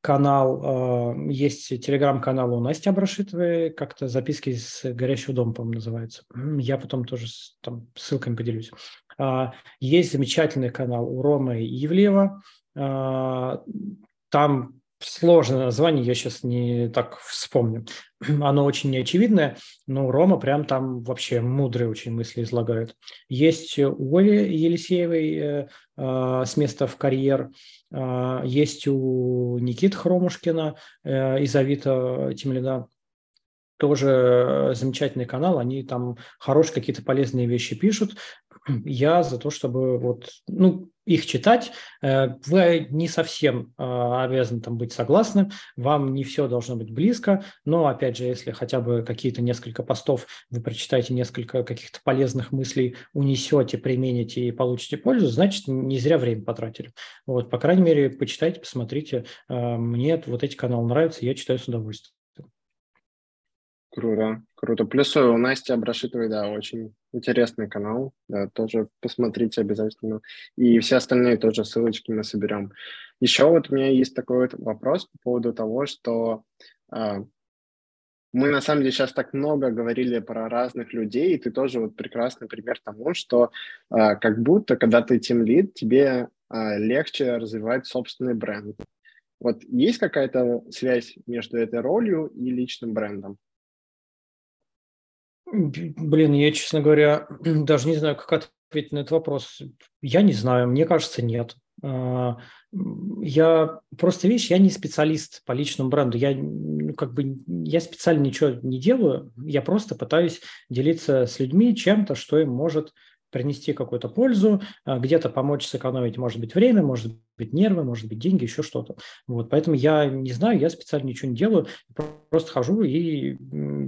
канал, э, есть телеграм-канал у Насти Абрашитовой, как-то записки с горящего дома, по-моему, называется. Я потом тоже там ссылками поделюсь. А, есть замечательный канал у Ромы Ивлеева. А, там сложное название, я сейчас не так вспомню. Оно очень неочевидное, но Рома прям там вообще мудрые очень мысли излагает. Есть у Оли Елисеевой э, э, с места в карьер, э, есть у Никиты Хромушкина э, из Авито Тимлина тоже замечательный канал, они там хорошие какие-то полезные вещи пишут. Я за то, чтобы вот, ну, их читать. Э, вы не совсем а, обязаны там быть согласны, вам не все должно быть близко, но, опять же, если хотя бы какие-то несколько постов вы прочитаете несколько каких-то полезных мыслей, унесете, примените и получите пользу, значит, не зря время потратили. Вот, по крайней мере, почитайте, посмотрите. Э, мне вот эти каналы нравятся, я читаю с удовольствием. Круто, круто. Плюс у Насти Абрашитовой, да, очень интересный канал, да, тоже посмотрите обязательно. И все остальные тоже ссылочки мы соберем. Еще вот у меня есть такой вот вопрос по поводу того, что э, мы на самом деле сейчас так много говорили про разных людей, и ты тоже вот прекрасный пример тому, что э, как будто, когда ты тим лид, тебе э, легче развивать собственный бренд. Вот есть какая-то связь между этой ролью и личным брендом? Блин, я, честно говоря, даже не знаю, как ответить на этот вопрос. Я не знаю, мне кажется, нет. А, я просто видишь, я не специалист по личному бренду. Я ну, как бы я специально ничего не делаю. Я просто пытаюсь делиться с людьми чем-то, что им может принести какую-то пользу, а, где-то помочь сэкономить, может быть, время, может быть, нервы, может быть, деньги, еще что-то. Вот, поэтому я не знаю, я специально ничего не делаю, просто хожу и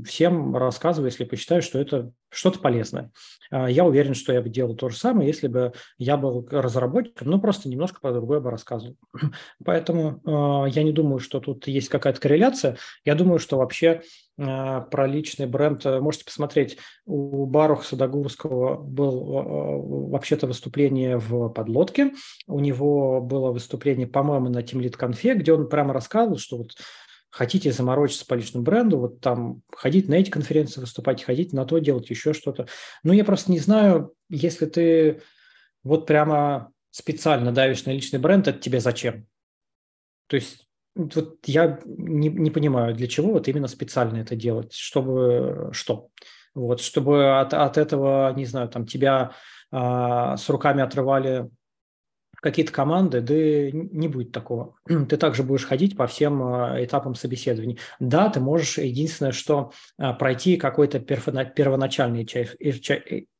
всем рассказываю, если посчитаю, что это что-то полезное. А, я уверен, что я бы делал то же самое, если бы я был разработчиком, но просто немножко по-другому бы рассказывал. Поэтому а, я не думаю, что тут есть какая-то корреляция. Я думаю, что вообще а, про личный бренд. Э, можете посмотреть, у Баруха Садогурского был вообще-то выступление в подлодке. У него было выступление, по-моему, на Team Lead конфе, где он прямо рассказывал, что вот хотите заморочиться по личному бренду, вот там ходить на эти конференции выступать, ходить на то, делать еще что-то. Ну, я просто не знаю, если ты вот прямо специально давишь на личный бренд, это тебе зачем? То есть вот я не, не понимаю, для чего вот именно специально это делать, чтобы что? Вот, чтобы от, от этого, не знаю, там тебя а, с руками отрывали какие-то команды, да не будет такого. Ты также будешь ходить по всем а, этапам собеседований. Да, ты можешь, единственное, что а, пройти какой-то первоначальный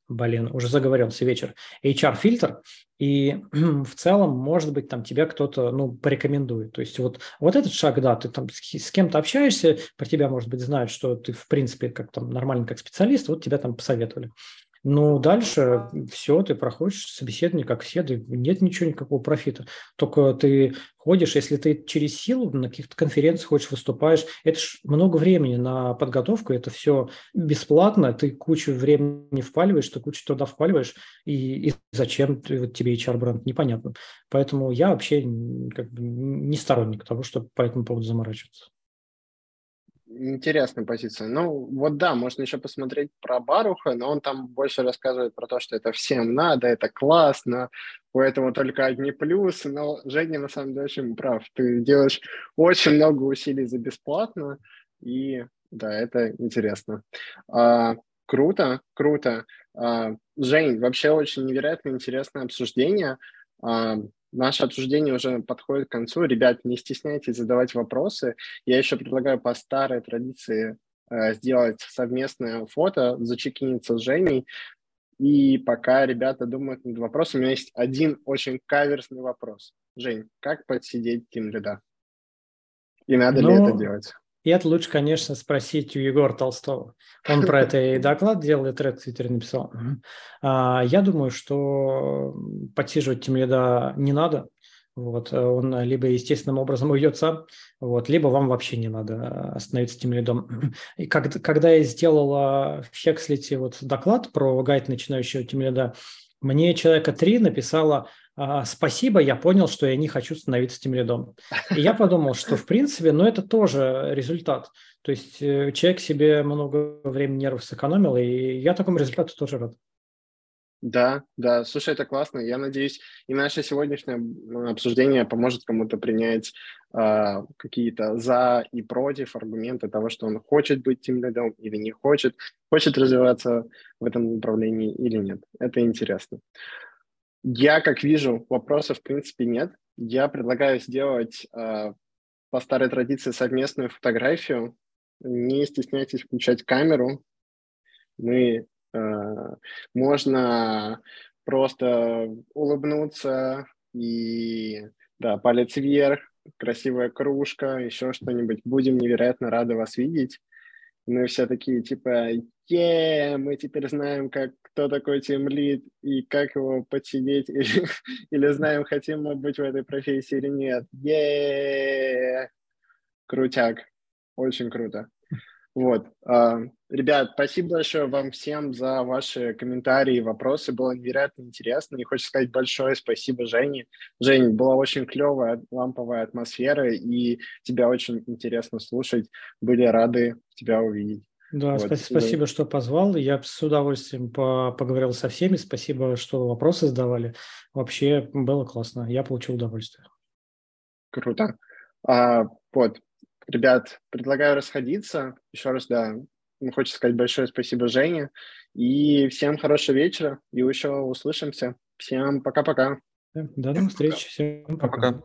блин, уже заговорился вечер, HR-фильтр, и в целом, может быть, там тебя кто-то, ну, порекомендует. То есть вот, вот этот шаг, да, ты там с кем-то общаешься, про тебя, может быть, знают, что ты, в принципе, как там нормально, как специалист, вот тебя там посоветовали. Ну, дальше все, ты проходишь собеседование, как все, да нет ничего, никакого профита. Только ты ходишь, если ты через силу на каких-то конференциях хочешь, выступаешь, это ж много времени на подготовку, это все бесплатно, ты кучу времени впаливаешь, ты кучу туда впаливаешь, и, и зачем вот тебе HR-бренд, непонятно. Поэтому я вообще как бы не сторонник того, чтобы по этому поводу заморачиваться. Интересная позиция. Ну, вот да, можно еще посмотреть про Баруха, но он там больше рассказывает про то, что это всем надо, это классно, поэтому только одни плюсы. Но Женя на самом деле очень прав. Ты делаешь очень много усилий за бесплатно, и да, это интересно. А, круто, круто. А, Жень, вообще очень невероятно интересное обсуждение. А, Наше обсуждение уже подходит к концу. Ребят, не стесняйтесь задавать вопросы. Я еще предлагаю по старой традиции э, сделать совместное фото, зачекиниться с Женей. И пока ребята думают над вопросом, у меня есть один очень каверсный вопрос. Жень, как подсидеть тем лида? И надо ну, ли это делать? И это лучше, конечно, спросить у Егора Толстого. Он про это и доклад делал, и тред в Твиттере написал. А, я думаю, что подсиживать тем не надо. Вот, он либо естественным образом уйдет сам, вот, либо вам вообще не надо остановиться тем лидом. И как, когда я сделала в Хекслите вот доклад про гайд начинающего тем мне человека три написала спасибо, я понял, что я не хочу становиться тем лидом. И я подумал, что в принципе, ну это тоже результат. То есть э, человек себе много времени нервов сэкономил, и я такому результату тоже рад. Да, да, слушай, это классно. Я надеюсь, и наше сегодняшнее обсуждение поможет кому-то принять э, какие-то за и против аргументы того, что он хочет быть тем лидом или не хочет, хочет развиваться в этом направлении или нет. Это интересно. Я, как вижу, вопросов в принципе нет. Я предлагаю сделать э, по старой традиции совместную фотографию не стесняйтесь включать камеру. Мы э, можно просто улыбнуться и да, палец вверх, красивая кружка, еще что-нибудь. Будем невероятно рады вас видеть. Мы все такие типа, е, мы теперь знаем, как, кто такой тимлид и как его подсидеть, или, или знаем, хотим мы быть в этой профессии или нет. Е, крутяк, очень круто. Вот. А, ребят, спасибо большое вам всем за ваши комментарии и вопросы. Было невероятно интересно. И хочу сказать большое спасибо Жене. Жень, была очень клевая ламповая атмосфера, и тебя очень интересно слушать. Были рады тебя увидеть. Да, вот. спасибо, спасибо, что позвал. Я с удовольствием по поговорил со всеми. Спасибо, что вопросы задавали. Вообще было классно. Я получил удовольствие. Круто. А, вот, Ребят, предлагаю расходиться. Еще раз, да, хочется сказать большое спасибо Жене. И всем хорошего вечера. И еще услышимся. Всем пока-пока. До новых встреч. Всем пока. пока.